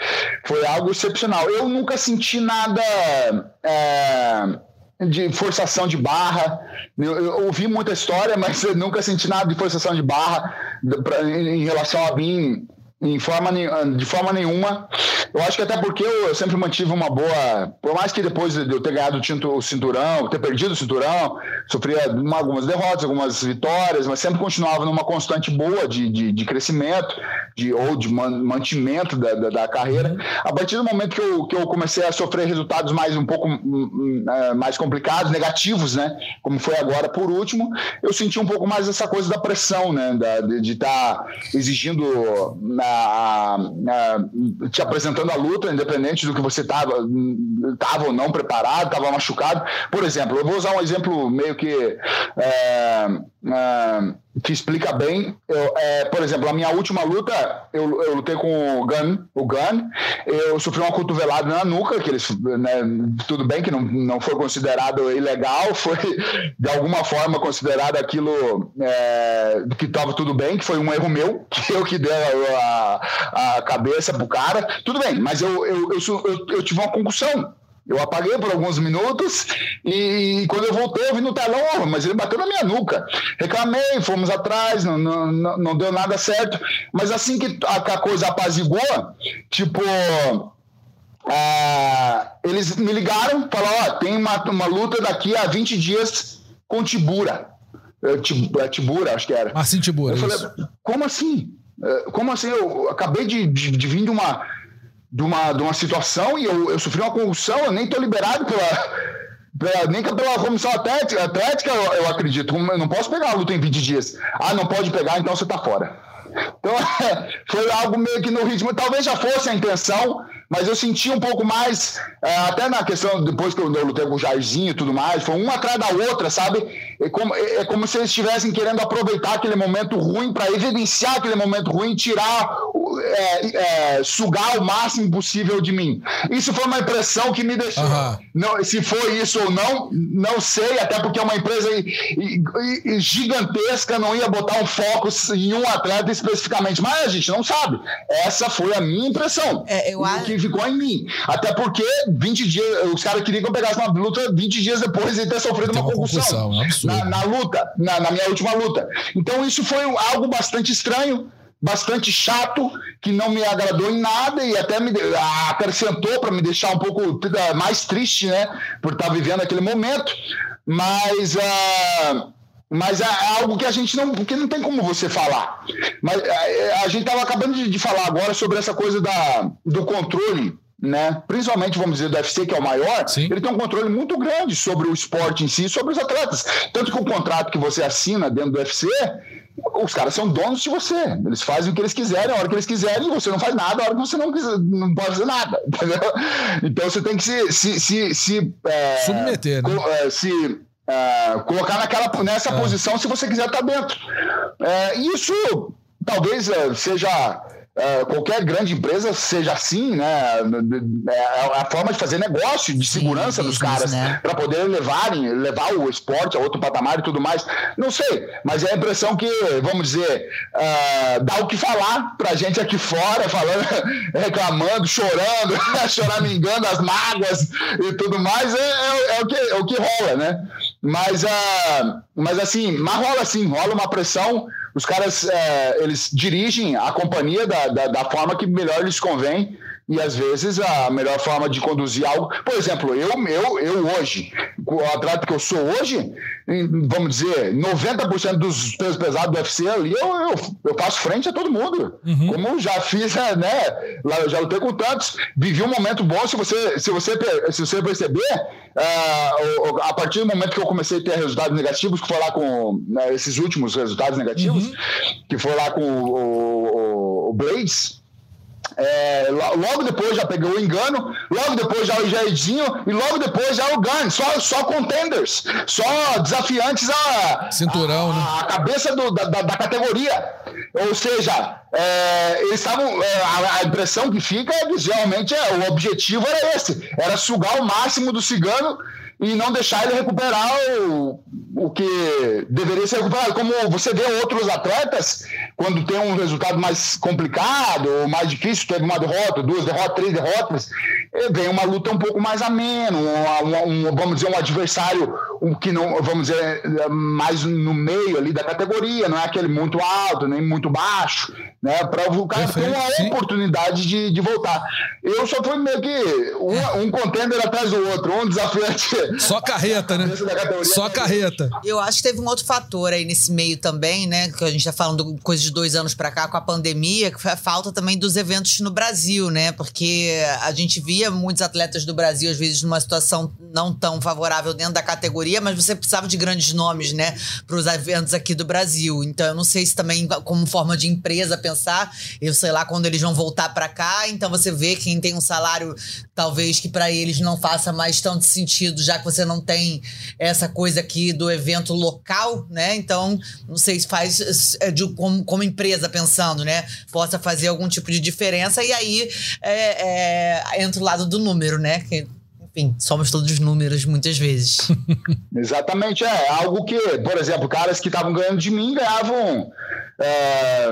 [SPEAKER 3] foi algo excepcional. Eu nunca senti nada. É, de forçação de barra. Eu, eu, ouvi muita história, mas eu nunca senti nada de forçação de barra pra, em relação a mim em forma, de forma nenhuma. Eu acho que até porque eu sempre mantive uma boa. Por mais que depois de eu ter ganhado o cinturão, ter perdido o cinturão, sofria algumas derrotas, algumas vitórias, mas sempre continuava numa constante boa de, de, de crescimento de, ou de mantimento da, da, da, carreira. A partir do momento que eu, que eu comecei a sofrer resultados mais um pouco uh, mais complicados, negativos, né? Como foi agora por último, eu senti um pouco mais essa coisa da pressão, né? Da, de estar tá exigindo. Uh, a, a, te apresentando a luta, independente do que você estava tava ou não preparado, estava machucado. Por exemplo, eu vou usar um exemplo meio que. É, é, que explica bem. Eu, é, por exemplo, a minha última luta, eu, eu, lutei com o Gun, o Gun, eu sofri uma cotovelada na nuca, que eles, né, tudo bem que não, não foi considerado ilegal, foi de alguma forma considerado aquilo é, que estava tudo bem, que foi um erro meu, que eu que dei a, a, a cabeça pro cara. Tudo bem, mas eu, eu, eu, eu, eu tive uma concussão. Eu apaguei por alguns minutos e, quando eu voltei, eu vi no telão, mas ele bateu na minha nuca. Reclamei, fomos atrás, não, não, não deu nada certo. Mas assim que a, a coisa apazigou, tipo. Ah, eles me ligaram, falaram: Ó, tem uma, uma luta daqui a 20 dias com Tibura. É, é, Tibura, acho que era.
[SPEAKER 1] Assim, Tibura.
[SPEAKER 3] Eu falei: como assim? É, como assim? Eu acabei de, de, de vir de uma de uma, de uma situação e eu, eu sofri uma convulsão, eu nem estou liberado pela, pela, nem pela comissão atlética, atlética eu, eu, acredito. Eu não posso pegar a luta em 20 dias. Ah, não pode pegar, então você está fora. Então, foi algo meio que no ritmo. Talvez já fosse a intenção, mas eu senti um pouco mais, é, até na questão, depois que eu, lutei com o Jairzinho e tudo mais, foi uma atrás da outra, sabe? É como, é, é como se eles estivessem querendo aproveitar aquele momento ruim para evidenciar aquele momento ruim, tirar, é, é, sugar o máximo possível de mim. Isso foi uma impressão que me deixou. Uhum. Não, se foi isso ou não, não sei, até porque é uma empresa gigantesca, não ia botar um foco em um atleta especificamente, mas a gente não sabe. Essa foi a minha impressão.
[SPEAKER 2] É, eu acho
[SPEAKER 3] ficou em mim. Até porque 20 dias, os caras queriam que eu pegasse uma luta 20 dias depois de ter sofrido uma, uma concussão, concussão é na, na, luta, na, na minha última luta. Então isso foi algo bastante estranho bastante chato, que não me agradou em nada e até me acrescentou para me deixar um pouco mais triste, né, por estar vivendo aquele momento. Mas uh, mas é algo que a gente não, que não tem como você falar. Mas é, a, gente estava acabando de, de, falar agora sobre essa coisa da, do controle, né? Principalmente, vamos dizer, do UFC, que é o maior, Sim. ele tem um controle muito grande sobre o esporte em si, sobre os atletas. Tanto que o contrato que você assina dentro do UFC, os caras são donos de você. Eles fazem o que eles quiserem, a hora que eles quiserem, e você não faz nada, a hora que você não, quiser, não pode fazer nada. Entendeu? Então você tem que se. se, se, se
[SPEAKER 1] é, Submeter, né?
[SPEAKER 3] É, se é, colocar naquela, nessa é. posição se você quiser estar dentro. É, isso talvez seja é, qualquer grande empresa seja assim, né? É, é a forma de fazer negócio, de segurança Sim, dos caras, né? para poder levarem, levar o esporte a outro patamar e tudo mais. Não sei, mas é a impressão que, vamos dizer, uh, dá o que falar pra gente aqui fora, falando, reclamando, chorando, choramingando as mágoas e tudo mais, é, é, é, o, que, é o que rola, né? Mas, uh, mas assim, mas rola assim, rola uma pressão os caras é, eles dirigem a companhia da, da, da, forma que melhor lhes convém e às vezes a melhor forma de conduzir algo. Por exemplo, eu, eu, eu hoje, o atleta que eu sou hoje, vamos dizer, 90% dos pesos pesados do UFC ali, eu, eu, eu faço frente a todo mundo. Uhum. Como já fiz, né? Já lutei com tantos, vivi um momento bom. Se você, se você, se você perceber, uh, a partir do momento que eu comecei a ter resultados negativos, que foi lá com né, esses últimos resultados negativos, uhum. que foi lá com o, o, o Blades É, logo depois já pegou o engano, logo depois já o Jairzinho e logo depois já o Gun. Só, só contenders, só desafiantes a,
[SPEAKER 1] Cinturão,
[SPEAKER 3] a,
[SPEAKER 1] né?
[SPEAKER 3] a cabeça do, da, da, da, categoria. Ou seja, é, eles estavam. É, a, a, impressão que fica é que realmente é, o objetivo era esse: era sugar o máximo do cigano e não deixar ele recuperar o, o que deveria ser recuperado. Como você vê outros atletas, quando tem um resultado mais complicado ou mais difícil, teve uma derrota, duas derrotas, três derrotas, eh, vem uma luta um pouco mais ameno, um, um, vamos dizer, um adversário um, que não, vamos dizer, mais no meio ali da categoria, não é aquele muito alto, nem muito baixo, né? Para o cara ter uma sim. oportunidade de, de voltar. Eu só fui meio que um, um contender atrás do outro, um desafiante
[SPEAKER 1] só carreta, né? Só carreta.
[SPEAKER 2] Eu acho que teve um outro fator aí nesse meio também, né? Que a gente tá falando coisa de dois anos para cá com a pandemia, que foi a falta também dos eventos no Brasil, né? Porque a gente via muitos atletas do Brasil, às vezes, numa situação não tão favorável dentro da categoria, mas você precisava de grandes nomes, né? Para os eventos aqui do Brasil. Então, eu não sei se também, como forma de empresa, pensar, eu sei lá quando eles vão voltar para cá, então você vê quem tem um salário, talvez que para eles não faça mais tanto sentido, já que você não tem essa coisa aqui do evento local, né? Então, não sei se faz é, de, como, como empresa pensando, né? Possa fazer algum tipo de diferença e aí é, é, entra o lado do número, né? Que, enfim, somos todos números muitas vezes.
[SPEAKER 3] Exatamente, é algo que, por exemplo, caras que estavam ganhando de mim ganhavam. É,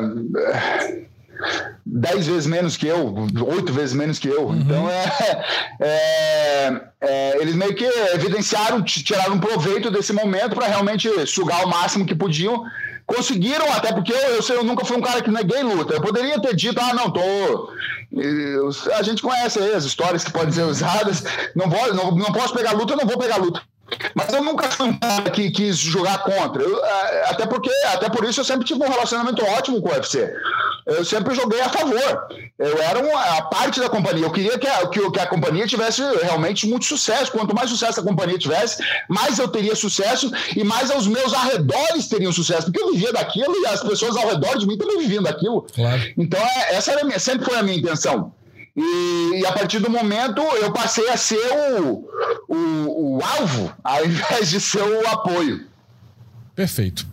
[SPEAKER 3] dez vezes menos que eu, oito vezes menos que eu. Uhum. Então é, é, é, eles meio que evidenciaram, tiraram um proveito desse momento para realmente sugar o máximo que podiam. Conseguiram, até porque eu, eu, eu, nunca fui um cara que neguei luta. Eu poderia ter dito, ah, não, tô. A gente conhece aí as histórias que podem ser usadas. Não, vou, não, não posso pegar luta, eu não vou pegar luta. Mas eu nunca fui um cara que quis jogar contra. Eu, até porque, até por isso, eu sempre tive um relacionamento ótimo com o UFC. Eu sempre joguei a favor. Eu era uma, a parte da companhia. Eu queria que a, que, que a companhia tivesse realmente muito sucesso. Quanto mais sucesso a companhia tivesse, mais eu teria sucesso e mais os meus arredores teriam sucesso. Porque eu vivia daquilo e as pessoas ao redor de mim também viviam daquilo. Claro. Então, é, essa era minha, sempre foi a minha intenção. E, e, a partir do momento eu passei a ser o, o, o alvo, ao invés de ser o apoio.
[SPEAKER 1] Perfeito.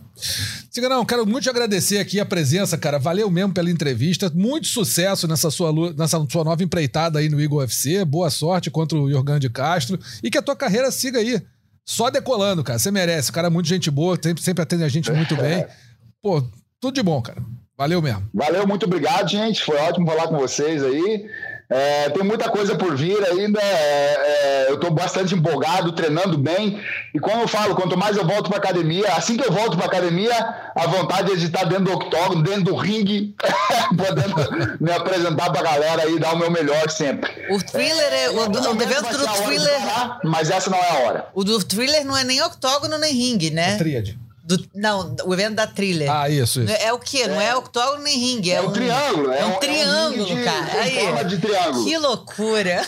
[SPEAKER 1] Ciganão, quero muito te agradecer aqui a presença, cara. Valeu mesmo pela entrevista. Muito sucesso nessa sua, nessa sua nova empreitada aí no Eagle UFC. Boa sorte contra o Jorgan de Castro. E que a tua carreira siga aí. Só decolando, cara. Você merece. O cara é muito gente boa, sempre, sempre atende a gente muito bem. Pô, tudo de bom, cara. Valeu mesmo.
[SPEAKER 3] Valeu, muito obrigado, gente. Foi ótimo falar com vocês aí. É, tem muita coisa por vir ainda. É, é, eu estou bastante empolgado, treinando bem. E como eu falo, quanto mais eu volto para academia, assim que eu volto para academia, a vontade é de estar dentro do octógono, dentro do ringue, podendo me apresentar para a galera e dar o meu melhor sempre.
[SPEAKER 2] O thriller é. O, do, o evento do thriller.
[SPEAKER 3] Parar, mas essa não é a hora.
[SPEAKER 2] O do thriller não é nem octógono nem ringue, né?
[SPEAKER 1] É tríade.
[SPEAKER 2] Do, não, o evento da trilha.
[SPEAKER 1] Ah, isso, isso.
[SPEAKER 2] É o quê? É. Não é octógono nem ringue. É,
[SPEAKER 3] é
[SPEAKER 2] um,
[SPEAKER 3] um triângulo.
[SPEAKER 2] É
[SPEAKER 3] um,
[SPEAKER 2] um triângulo, é um de, cara. Aí,
[SPEAKER 3] forma de triângulo.
[SPEAKER 2] Que loucura.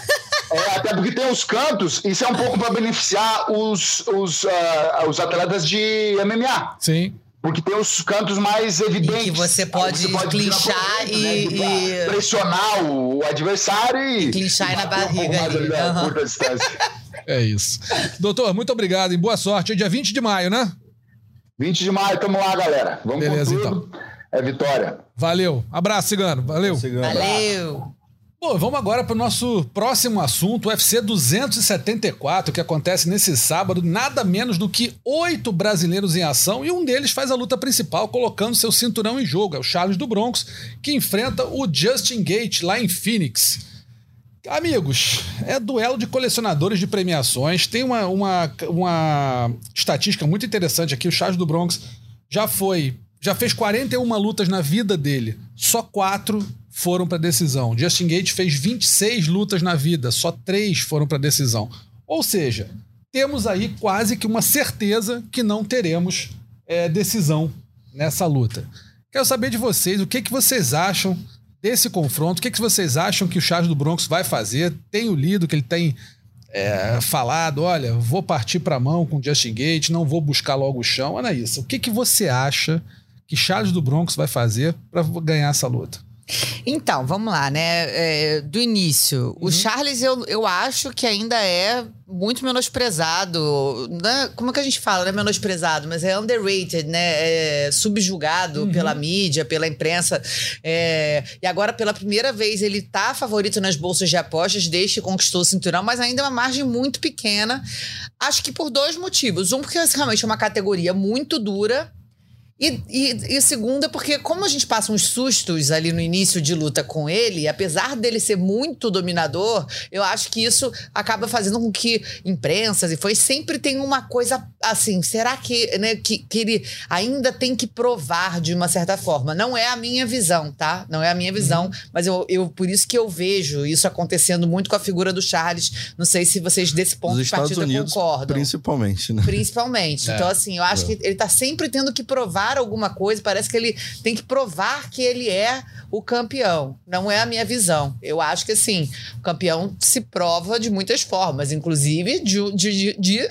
[SPEAKER 3] É, até porque tem os cantos, isso é um pouco para beneficiar os, os, uh, os atletas de MMA.
[SPEAKER 1] Sim.
[SPEAKER 3] Porque tem os cantos mais evidentes.
[SPEAKER 2] E que você pode, você pode clinchar e,
[SPEAKER 3] né, e, pressionar o adversário e.
[SPEAKER 2] e clinchar e na barriga. Um ali.
[SPEAKER 1] Uhum. É isso. Doutor, muito obrigado e boa sorte. É dia 20 de maio, né?
[SPEAKER 3] 20 de maio, tamo lá, galera. Vamos
[SPEAKER 1] Beleza, com tudo. Então.
[SPEAKER 3] É vitória.
[SPEAKER 1] Valeu. Abraço, Cigano. Valeu.
[SPEAKER 2] Cigano. Valeu.
[SPEAKER 1] Bom, vamos agora para o nosso próximo assunto, o UFC 274, que acontece nesse sábado. Nada menos do que oito brasileiros em ação e um deles faz a luta principal, colocando seu cinturão em jogo. É o Charles do Broncos, que enfrenta o Justin Gate lá em Phoenix. Amigos, é duelo de colecionadores de premiações. Tem uma, uma, uma estatística muito interessante aqui. O Charles do Bronx já foi. Já fez 41 lutas na vida dele. Só quatro foram para decisão. Justin Gate fez 26 lutas na vida. Só três foram para decisão. Ou seja, temos aí quase que uma certeza que não teremos é, decisão nessa luta. Quero saber de vocês o que, que vocês acham desse confronto. O que, que vocês acham que o Charles do Bronx vai fazer? Tenho lido que ele tem é, falado: olha, vou partir para a mão com Justin Gate, não vou buscar logo o chão. Olha isso. O que, que você acha que Charles do Bronx vai fazer para ganhar essa luta?
[SPEAKER 2] Então, vamos lá, né? É, do início. Uhum. O Charles, eu, eu acho que ainda é muito menosprezado. Né? Como é que a gente fala? Não é menosprezado, mas é underrated, né? É subjugado uhum. pela mídia, pela imprensa. É, e agora, pela primeira vez, ele tá favorito nas bolsas de apostas desde que conquistou o cinturão, mas ainda é uma margem muito pequena. Acho que por dois motivos. Um, porque realmente é uma categoria muito dura e, e, e segunda, porque como a gente passa uns sustos ali no início de luta com ele, apesar dele ser muito dominador, eu acho que isso acaba fazendo com que imprensas e foi sempre tem uma coisa assim, será que, né, que, que ele ainda tem que provar de uma certa forma? Não é a minha visão, tá? Não é a minha visão, uhum. mas eu, eu por isso que eu vejo isso acontecendo muito com a figura do Charles. Não sei se vocês desse ponto
[SPEAKER 4] de partida Unidos, concordam. Principalmente, né?
[SPEAKER 2] Principalmente. É. Então, assim, eu acho é. que ele tá sempre tendo que provar alguma coisa, parece que ele tem que provar que ele é o campeão. Não é a minha visão. Eu acho que assim, o campeão se prova de muitas formas, inclusive de, de, de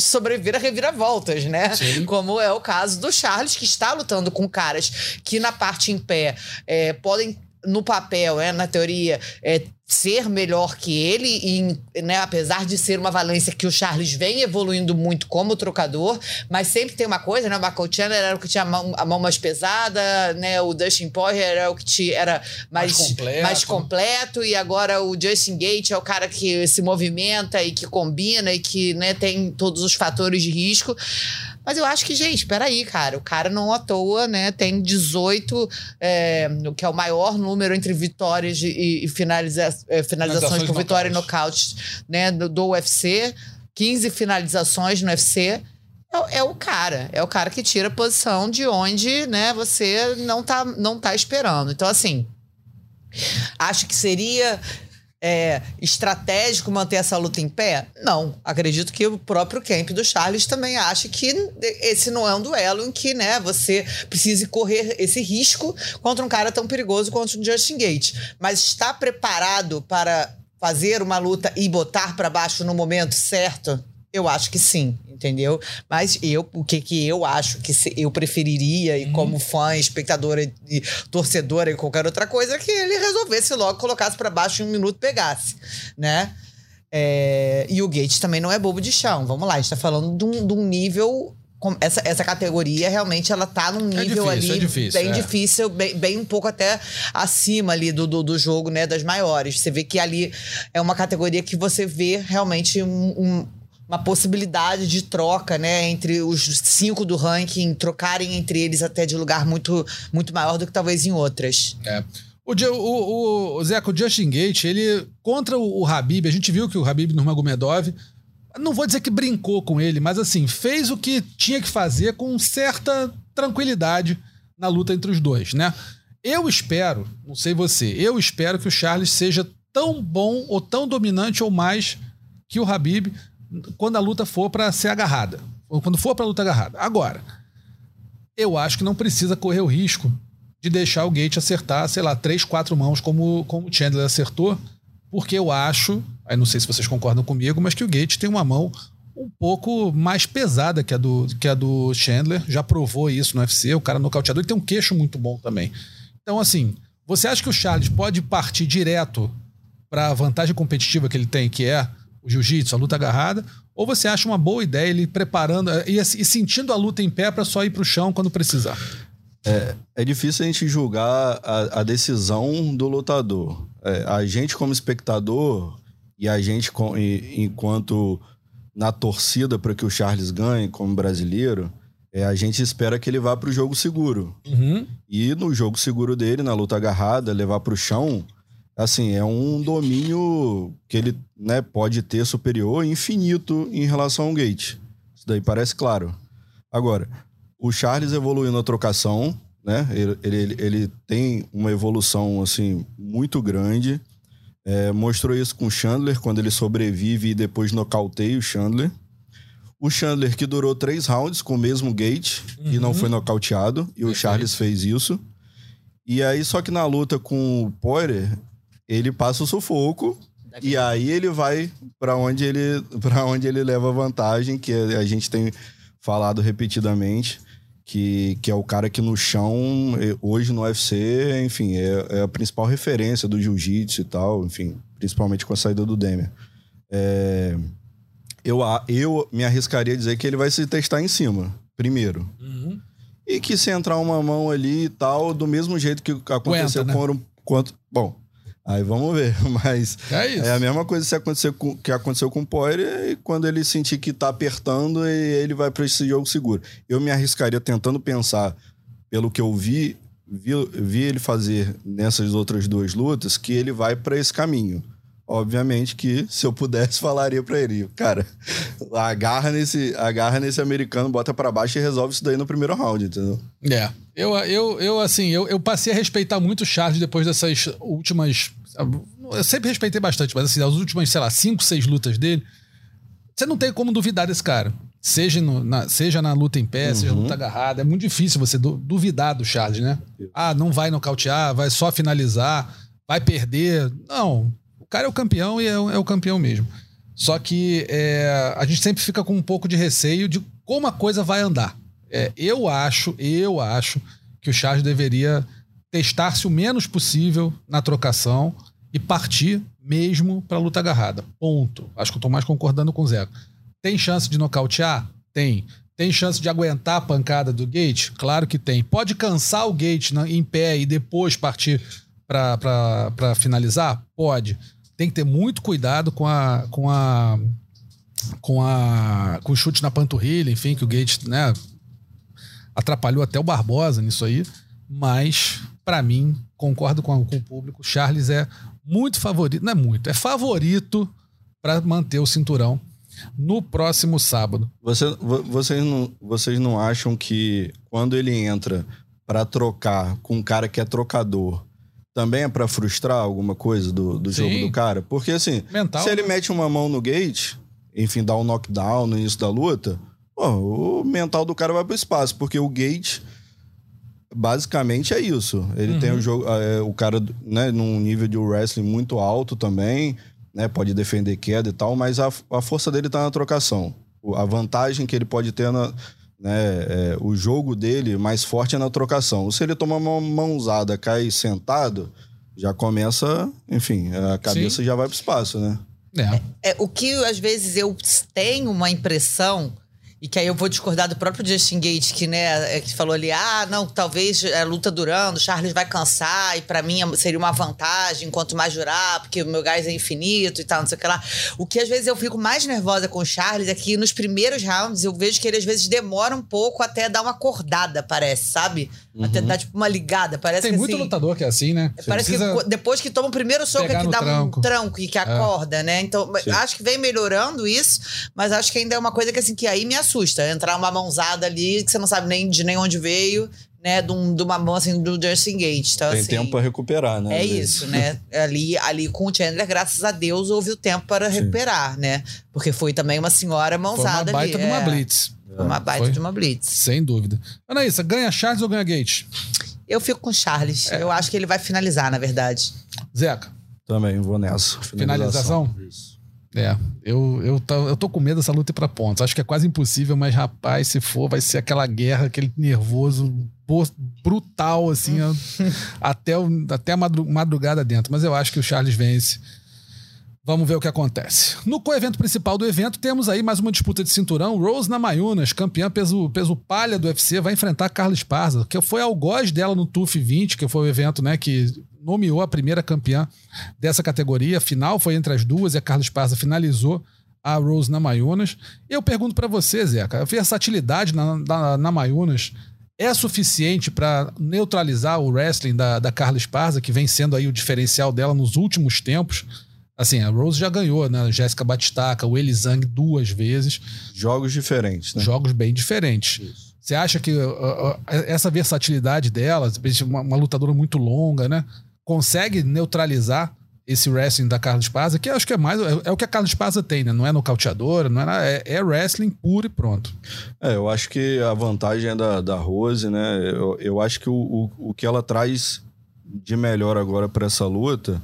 [SPEAKER 2] sobreviver a reviravoltas, né? Sim. Como é o caso do Charles, que está lutando com caras que na parte em pé é, podem no papel, é, na teoria, é, ser melhor que ele, e, né, apesar de ser uma valência que o Charles vem evoluindo muito como trocador, mas sempre tem uma coisa, né? O Michael Chandler era o que tinha a mão, a mão mais pesada, né? O Dustin Poirier era o que te, era mais, mais completo. mais, completo. e agora o Justin Gate é o cara que se movimenta e que combina e que né, tem todos os fatores de risco. Mas eu acho que, gente, peraí, cara. O cara não à toa, né? Tem 18, é, que é o maior número entre vitórias e, e finaliza, é, finalizações por vitória e nocaute né, do, do UFC. 15 finalizações no UFC. É, é, o cara, é o cara que tira a posição de onde, né, você não tá, não tá esperando. Então, assim, acho que seria é, estratégico manter essa luta em pé? Não. Acredito que o próprio camp do Charles também acha que esse não é um duelo em que né, você precise correr esse risco contra um cara tão perigoso quanto o Justin Gate. Mas está preparado para fazer uma luta e botar para baixo no momento certo? Eu acho que sim, entendeu? Mas eu, o que que eu acho que eu preferiria, e uhum. como fã, espectadora e torcedora e qualquer outra coisa, é que ele resolvesse logo, colocasse para baixo em um minuto pegasse, né? É, e o Gates também não é bobo de chão. Vamos lá, a gente tá falando de um, de um nível essa, essa categoria realmente ela tá num é nível é difícil, ali é difícil, bem é. difícil, bem, bem um pouco até acima ali do, do, do, jogo, né, das maiores. Você vê que ali é uma categoria que você vê realmente um, um uma possibilidade de troca, né, entre os cinco do ranking, trocarem entre eles até de lugar muito, muito maior do que talvez em outras.
[SPEAKER 1] É. O, o, o, Zeca, o Justin Gate, ele, contra o, o Habib, a gente viu que o Habib Nurmagomedov, não vou dizer que brincou com ele, mas assim, fez o que tinha que fazer com certa tranquilidade na luta entre os dois, né? Eu espero, não sei você, eu espero que o Charles seja tão bom ou tão dominante ou mais que o Habib quando a luta for para ser agarrada. Ou quando for para luta agarrada. Agora, eu acho que não precisa correr o risco de deixar o Gate acertar, sei lá, três, quatro mãos como, como o Chandler acertou, porque eu acho, aí não sei se vocês concordam comigo, mas que o Gate tem uma mão um pouco mais pesada que a do, que a do Chandler, já provou isso no UFC, o cara nocauteador, ele tem um queixo muito bom também. Então, assim, você acha que o Charles pode partir direto para a vantagem competitiva que ele tem, que é o jiu-jitsu, a luta agarrada, ou você acha uma boa ideia ele preparando e, e sentindo a luta em pé para só ir para o chão quando precisar?
[SPEAKER 4] É, é difícil a gente julgar a, a decisão do lutador. É, a gente, como espectador, e a gente, com, e, enquanto na torcida para que o Charles ganhe como brasileiro, é, a gente espera que ele vá para o jogo seguro. Uhum. E no jogo seguro dele, na luta agarrada, levar para o chão, assim, é um domínio que ele né, pode ter superior infinito em relação ao Gate. Isso daí parece claro. Agora, o Charles evoluiu na trocação, né? Ele, ele, ele tem uma evolução assim muito grande. É, mostrou isso com o Chandler quando ele sobrevive e depois nocauteia o Chandler. O Chandler que durou três rounds com o mesmo gate uhum. e não uhum. foi nocauteado. E Perfeito. o Charles fez isso. E aí, só que na luta com o Poirier, ele passa o sufoco Daqui. e aí ele vai para onde ele para onde ele leva vantagem, que a gente tem falado repetidamente, que, que é o cara que no chão, hoje no UFC, enfim, é, é a principal referência do jiu-jitsu e tal, enfim, principalmente com a saída do Demer. É, eu, eu me arriscaria a dizer que ele vai se testar em cima, primeiro. Uhum. E que se entrar uma mão ali e tal, do mesmo jeito que aconteceu Aguenta, né? com, com. Bom, Aí vamos ver, mas é, é, a mesma coisa se acontecer com, que aconteceu com o Poirier quando ele sentir que tá apertando e ele vai para esse jogo seguro. Eu me arriscaria tentando pensar pelo que eu vi, vi, vi ele fazer nessas outras duas lutas que ele vai para esse caminho. Obviamente que se eu pudesse falaria para ele, cara, agarra nesse, agarra nesse americano, bota para baixo e resolve isso daí no primeiro round, entendeu?
[SPEAKER 1] É. Eu, eu, eu assim, eu, eu passei a respeitar muito o Charles depois dessas últimas eu sempre respeitei bastante, mas assim, as últimas, sei lá, cinco, seis lutas dele, você não tem como duvidar desse cara. Seja, no, na, seja na luta em pé, uhum. seja na luta agarrada. É muito difícil você duvidar do Charles, né? Ah, não vai nocautear, vai só finalizar, vai perder. Não. O cara é o campeão e é, é o campeão mesmo. Só que é, a gente sempre fica com um pouco de receio de como a coisa vai andar. É, eu acho, eu acho que o Charles deveria testar-se o menos possível na trocação e partir mesmo para luta agarrada. Ponto. Acho que eu tô mais concordando com o Zé. Tem chance de nocautear? Tem. Tem chance de aguentar a pancada do Gate? Claro que tem. Pode cansar o Gate em pé e depois partir para finalizar? Pode. Tem que ter muito cuidado com a com a com a com o chute na panturrilha, enfim, que o Gate, né, atrapalhou até o Barbosa nisso aí, mas para mim, concordo com, com o público, Charles é muito favorito, não é muito, é favorito para manter o cinturão no próximo sábado.
[SPEAKER 4] Você, vocês, não, vocês não acham que quando ele entra para trocar com um cara que é trocador, também é para frustrar alguma coisa do, do jogo do cara? Porque assim, Mental, se ele né? mete uma mão no gate, enfim, dá um knockdown no início da luta, pô, o mental do cara vai pro espaço, porque o gate basicamente é isso. Ele uhum. tem o jogo, é, o cara, né, num nível de wrestling muito alto também, né, pode defender queda e tal, mas a, a força dele tá na trocação. A vantagem que ele pode ter na, né, é, o jogo dele mais forte é na trocação. Se ele tomar uma mãozada, cai sentado, já começa, enfim, a cabeça Sim. já vai pro espaço, né?
[SPEAKER 2] É. é. o que às vezes eu tenho uma impressão e que aí eu vou discordar do próprio Justin Gate, que, né, é, que falou ali, ah, não, talvez a luta durando, Charles vai cansar, e para mim seria uma vantagem quanto mais durar, porque o meu gás é infinito e tal, não sei o que lá. O que às vezes eu fico mais nervosa com o Charles é que nos primeiros rounds eu vejo que ele às vezes demora um pouco até dar uma acordada, parece, sabe? Uhum. Até dar tipo uma ligada. Parece
[SPEAKER 1] Tem
[SPEAKER 2] que,
[SPEAKER 1] muito
[SPEAKER 2] assim,
[SPEAKER 1] lutador que é assim, né?
[SPEAKER 2] Você parece que depois que toma o primeiro soco é que dá tranco. um tranco e que é. acorda, é. né? Então, Sim. acho que vem melhorando isso, mas acho que ainda é uma coisa que assim, que aí me assusta. Entrar uma mãozada ali que você não sabe nem de nem onde veio, né? De, um, de uma mão assim do Justin Gate. Então,
[SPEAKER 4] Tem
[SPEAKER 2] assim,
[SPEAKER 4] tempo para recuperar, né?
[SPEAKER 2] É isso, né? ali, ali com o Chandler, graças a Deus, houve o tempo para Sim. recuperar, né? Porque foi também uma senhora mãozada
[SPEAKER 1] foi uma baita
[SPEAKER 2] ali.
[SPEAKER 1] de uma é. blitz.
[SPEAKER 2] Foi uma baita foi. de uma blitz.
[SPEAKER 1] Sem dúvida. Anaísa, ganha Charles ou ganha Gate?
[SPEAKER 2] Eu fico com Charles. É. Eu acho que ele vai finalizar, na verdade.
[SPEAKER 1] Zeca.
[SPEAKER 4] Também vou nessa.
[SPEAKER 1] Finalização? Finalização? Isso. É, eu, eu, tô, eu tô com medo dessa luta ir pra pontos. Acho que é quase impossível, mas rapaz, se for, vai ser aquela guerra, aquele nervoso brutal, assim, até, o, até a madrugada dentro. Mas eu acho que o Charles vence. Vamos ver o que acontece. No co-evento principal do evento, temos aí mais uma disputa de cinturão. Rose Namayunas, campeã peso, peso palha do UFC, vai enfrentar Carla Esparza, que foi algoz dela no TUF 20, que foi o evento né, que nomeou a primeira campeã dessa categoria. A final foi entre as duas e a Carla Esparza finalizou a Rose Namayunas. Eu pergunto para você, Zeca, a versatilidade na, na, Namayunas é suficiente para neutralizar o wrestling da, da Carla Esparza, que vem sendo aí o diferencial dela nos últimos tempos? Assim, a Rose já ganhou, né? Jéssica Batistaca, o Elizang duas vezes.
[SPEAKER 4] Jogos diferentes, né?
[SPEAKER 1] Jogos bem diferentes. Isso. Você acha que uh, uh, essa versatilidade dela, uma, uma, lutadora muito longa, né? Consegue neutralizar esse wrestling da Carla Esparza, que acho que é mais. É, é, o que a Carla Esparza tem, né? Não é nocauteadora, não é, é, é wrestling puro e pronto.
[SPEAKER 4] É, eu acho que a vantagem é da, da Rose, né? Eu, eu acho que o, o, o que ela traz de melhor agora para essa luta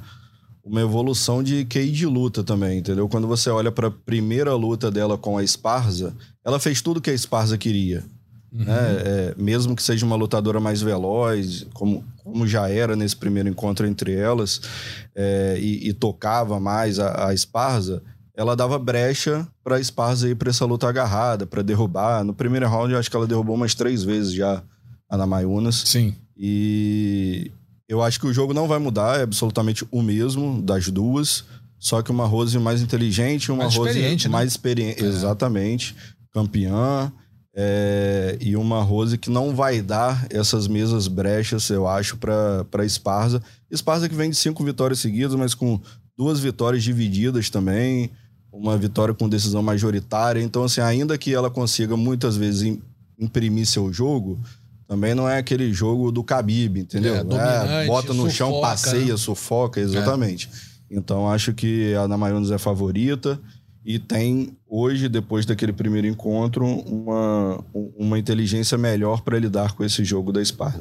[SPEAKER 4] uma evolução de QI de luta também, entendeu? Quando você olha para a primeira luta dela com a Esparza, ela fez tudo que a Esparza queria. Uhum. Né? É, mesmo que seja uma lutadora mais veloz, como, como já era nesse primeiro encontro entre elas, é, e, e, tocava mais a, a Esparza, ela dava brecha para a Esparza ir para essa luta agarrada, para derrubar. No primeiro round, eu acho que ela derrubou umas três vezes já a Namayunas.
[SPEAKER 1] Sim.
[SPEAKER 4] E eu acho que o jogo não vai mudar, é absolutamente o mesmo das duas. Só que uma Rose mais inteligente, uma mais Rose experiente, mais né? experiente. É. Exatamente. Campeã. É, e uma Rose que não vai dar essas mesmas brechas, eu acho, para Esparza. Esparza que vem de cinco vitórias seguidas, mas com duas vitórias divididas também, uma vitória com decisão majoritária. Então, assim, ainda que ela consiga muitas vezes imprimir seu jogo, também não é aquele jogo do Khabib, entendeu? É, é bota no sufoca, chão, passeia, né? sufoca, exatamente. É. Então, acho que a Ana Mayunas é favorita e tem hoje, depois daquele primeiro encontro, uma, uma inteligência melhor para lidar com esse jogo da Esparta.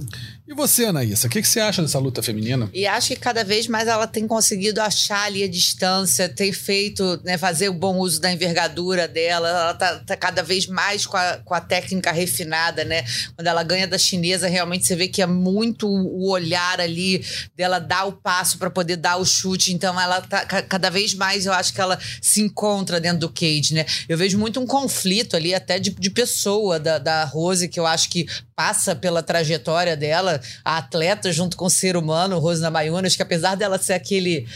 [SPEAKER 1] E você, Anaísa, o que, que, você acha dessa luta feminina?
[SPEAKER 2] E acho que cada vez mais ela tem conseguido achar ali a distância, tem feito, né, fazer o bom uso da envergadura dela, ela tá, tá, cada vez mais com a, com a técnica refinada, né? Quando ela ganha da chinesa, realmente você vê que é muito o olhar ali dela dar o passo para poder dar o chute, então ela tá cada vez mais, eu acho que ela se encontra dentro do cage, né? Eu vejo muito um conflito ali, até de, de pessoa da, da Rose, que eu acho que passa pela trajetória dela, a atleta junto com o ser humano, Rose Namayunas, que apesar dela ser aquele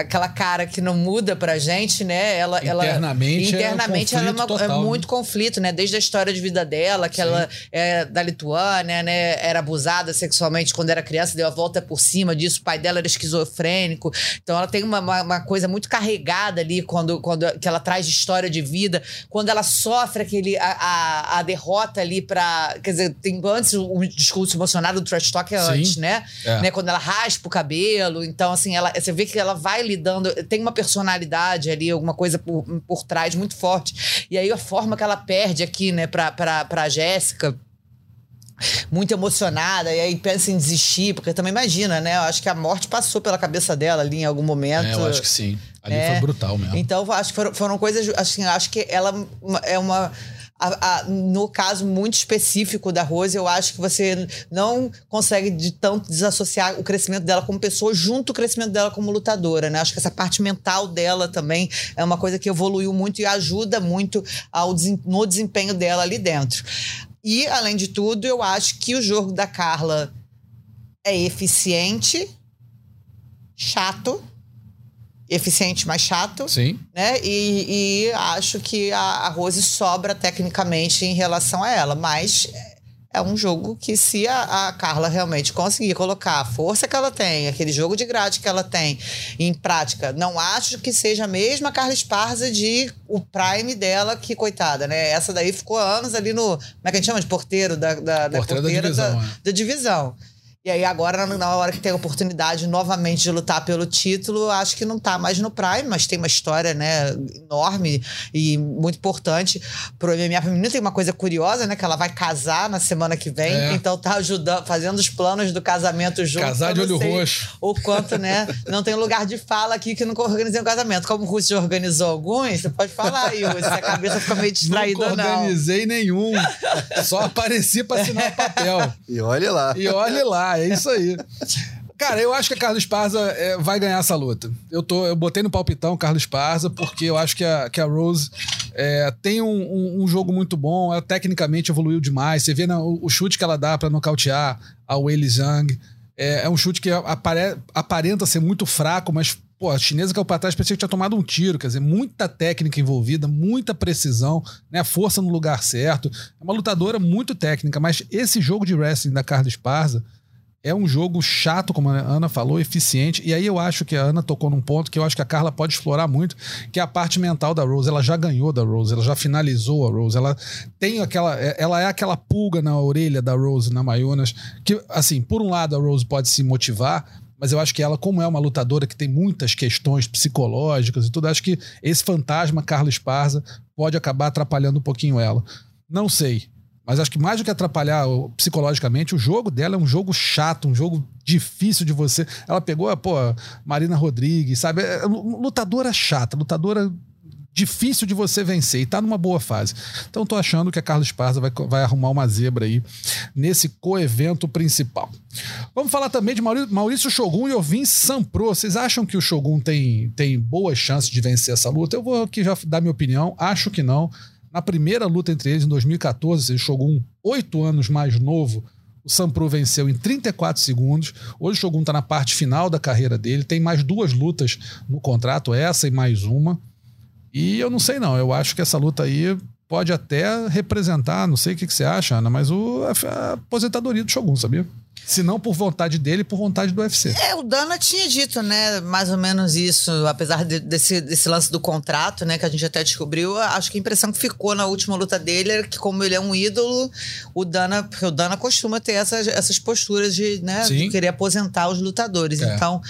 [SPEAKER 2] aquela cara que não muda pra gente, né? Ela,
[SPEAKER 1] internamente,
[SPEAKER 2] ela, internamente
[SPEAKER 1] é, um
[SPEAKER 2] ela é, uma,
[SPEAKER 1] total,
[SPEAKER 2] é muito né? conflito, né? Desde a história de vida dela, que Sim. ela é da Lituânia, né? Era abusada sexualmente quando era criança, deu a volta por cima disso. O pai dela era esquizofrênico. Então ela tem uma, uma, uma coisa muito carregada ali quando, quando que ela traz de história de vida. Quando ela sofre aquele, a, a, a derrota ali pra. Quer dizer, tem antes o, o discurso emocionado do trash talk é antes, né? É. né? Quando ela raspa o cabelo. Então, assim, ela, você vê que ela vai lidando, tem uma personalidade ali, alguma coisa por, por trás muito forte. E aí a forma que ela perde aqui, né, pra, pra, pra Jéssica muito emocionada, e aí pensa em desistir, porque também imagina, né? Eu acho que a morte passou pela cabeça dela ali em algum momento. É,
[SPEAKER 1] eu acho que sim. Ali é. foi brutal mesmo.
[SPEAKER 2] Então, acho que foram, foram coisas. Assim, acho que ela é uma a, a, no caso muito específico da Rose, eu acho que você não consegue de tanto desassociar o crescimento dela como pessoa junto o crescimento dela como lutadora, né? Acho que essa parte mental dela também é uma coisa que evoluiu muito e ajuda muito ao, no desempenho dela ali dentro. E, além de tudo, eu acho que o jogo da Carla é eficiente, chato, eficiente, mais chato.
[SPEAKER 1] Sim.
[SPEAKER 2] Né? E, e acho que a, a, Rose sobra tecnicamente em relação a ela. Mas é um jogo que, se a, a, Carla realmente conseguir colocar a força que ela tem, aquele jogo de grade que ela tem em prática, não acho que seja a mesma Carla Esparza de o prime dela, que coitada, né? Essa daí ficou anos ali no. Como é que a gente chama? De porteiro da, da, da porteira da divisão. Da, é. da divisão. E aí agora, na hora que tem a oportunidade novamente de lutar pelo título, acho que não tá mais no Prime, mas tem uma história, né, enorme e muito importante pro MMA feminino. Tem uma coisa curiosa, né, que ela vai casar na semana que vem, é. então tá ajudando, fazendo os planos do casamento junto.
[SPEAKER 1] Casar de olho roxo.
[SPEAKER 2] O quanto, né, não tem lugar de fala aqui que nunca organizei um casamento. Como o Russo organizou alguns, você pode falar aí, se a cabeça fica meio distraída
[SPEAKER 1] nunca
[SPEAKER 2] não.
[SPEAKER 1] organizei nenhum, só apareci pra assinar o papel.
[SPEAKER 4] E olhe lá.
[SPEAKER 1] E olhe lá é isso aí. Cara, eu acho que a Carlos Parza é, vai ganhar essa luta. Eu, tô, eu botei no palpitão Carlos Parza porque eu acho que a, que a Rose é, tem um, um, um, jogo muito bom, ela tecnicamente evoluiu demais. Você vê na, o, o, chute que ela dá para nocautear a Weili Zhang. É, é, um chute que apare, aparenta ser muito fraco, mas pô, a chinesa caiu pra trás, parecia que tinha tomado um tiro. Quer dizer, muita técnica envolvida, muita precisão, né? Força no lugar certo. É uma lutadora muito técnica, mas esse jogo de wrestling da Carlos Parza é um jogo chato, como a Ana falou, eficiente. E aí eu acho que a Ana tocou num ponto que eu acho que a Carla pode explorar muito, que é a parte mental da Rose. Ela já ganhou da Rose, ela já finalizou a Rose. Ela tem aquela. É, ela é aquela pulga na orelha da Rose, na Mayunas. Que, assim, por um lado, a Rose pode se motivar, mas eu acho que ela, como é uma lutadora que tem muitas questões psicológicas e tudo, acho que esse fantasma, Carla Esparza, pode acabar atrapalhando um pouquinho ela. Não sei. Mas acho que mais do que atrapalhar psicologicamente, o jogo dela é um jogo chato, um jogo difícil de você. Ela pegou, pô, Marina Rodrigues, sabe? É, lutadora chata, lutadora difícil de você vencer e tá numa boa fase. Então tô achando que a Carlos Esparza vai, vai arrumar uma zebra aí nesse coevento principal. Vamos falar também de Maurício Shogun e Ovin Sampro. Vocês acham que o Shogun tem, tem boas chances de vencer essa luta? Eu vou aqui já dar minha opinião. Acho que não. Na primeira luta entre eles, em 2014, o Shogun, oito anos mais novo, o Sampro venceu em 34 segundos. Hoje o Shogun está na parte final da carreira dele. Tem mais duas lutas no contrato, essa e mais uma. E eu não sei não, eu acho que essa luta aí pode até representar, não sei o que, que você acha, Ana, mas o, a, a aposentadoria do Shogun, sabia? Se não por vontade dele, por vontade do UFC.
[SPEAKER 2] É, o Dana tinha dito, né, mais ou menos isso, apesar de, desse, desse lance do contrato, né, que a gente até descobriu, acho que a impressão que ficou na última luta dele era que como ele é um ídolo, o Dana, porque o Dana costuma ter essas, essas posturas de, né, de querer aposentar os lutadores. É. Então,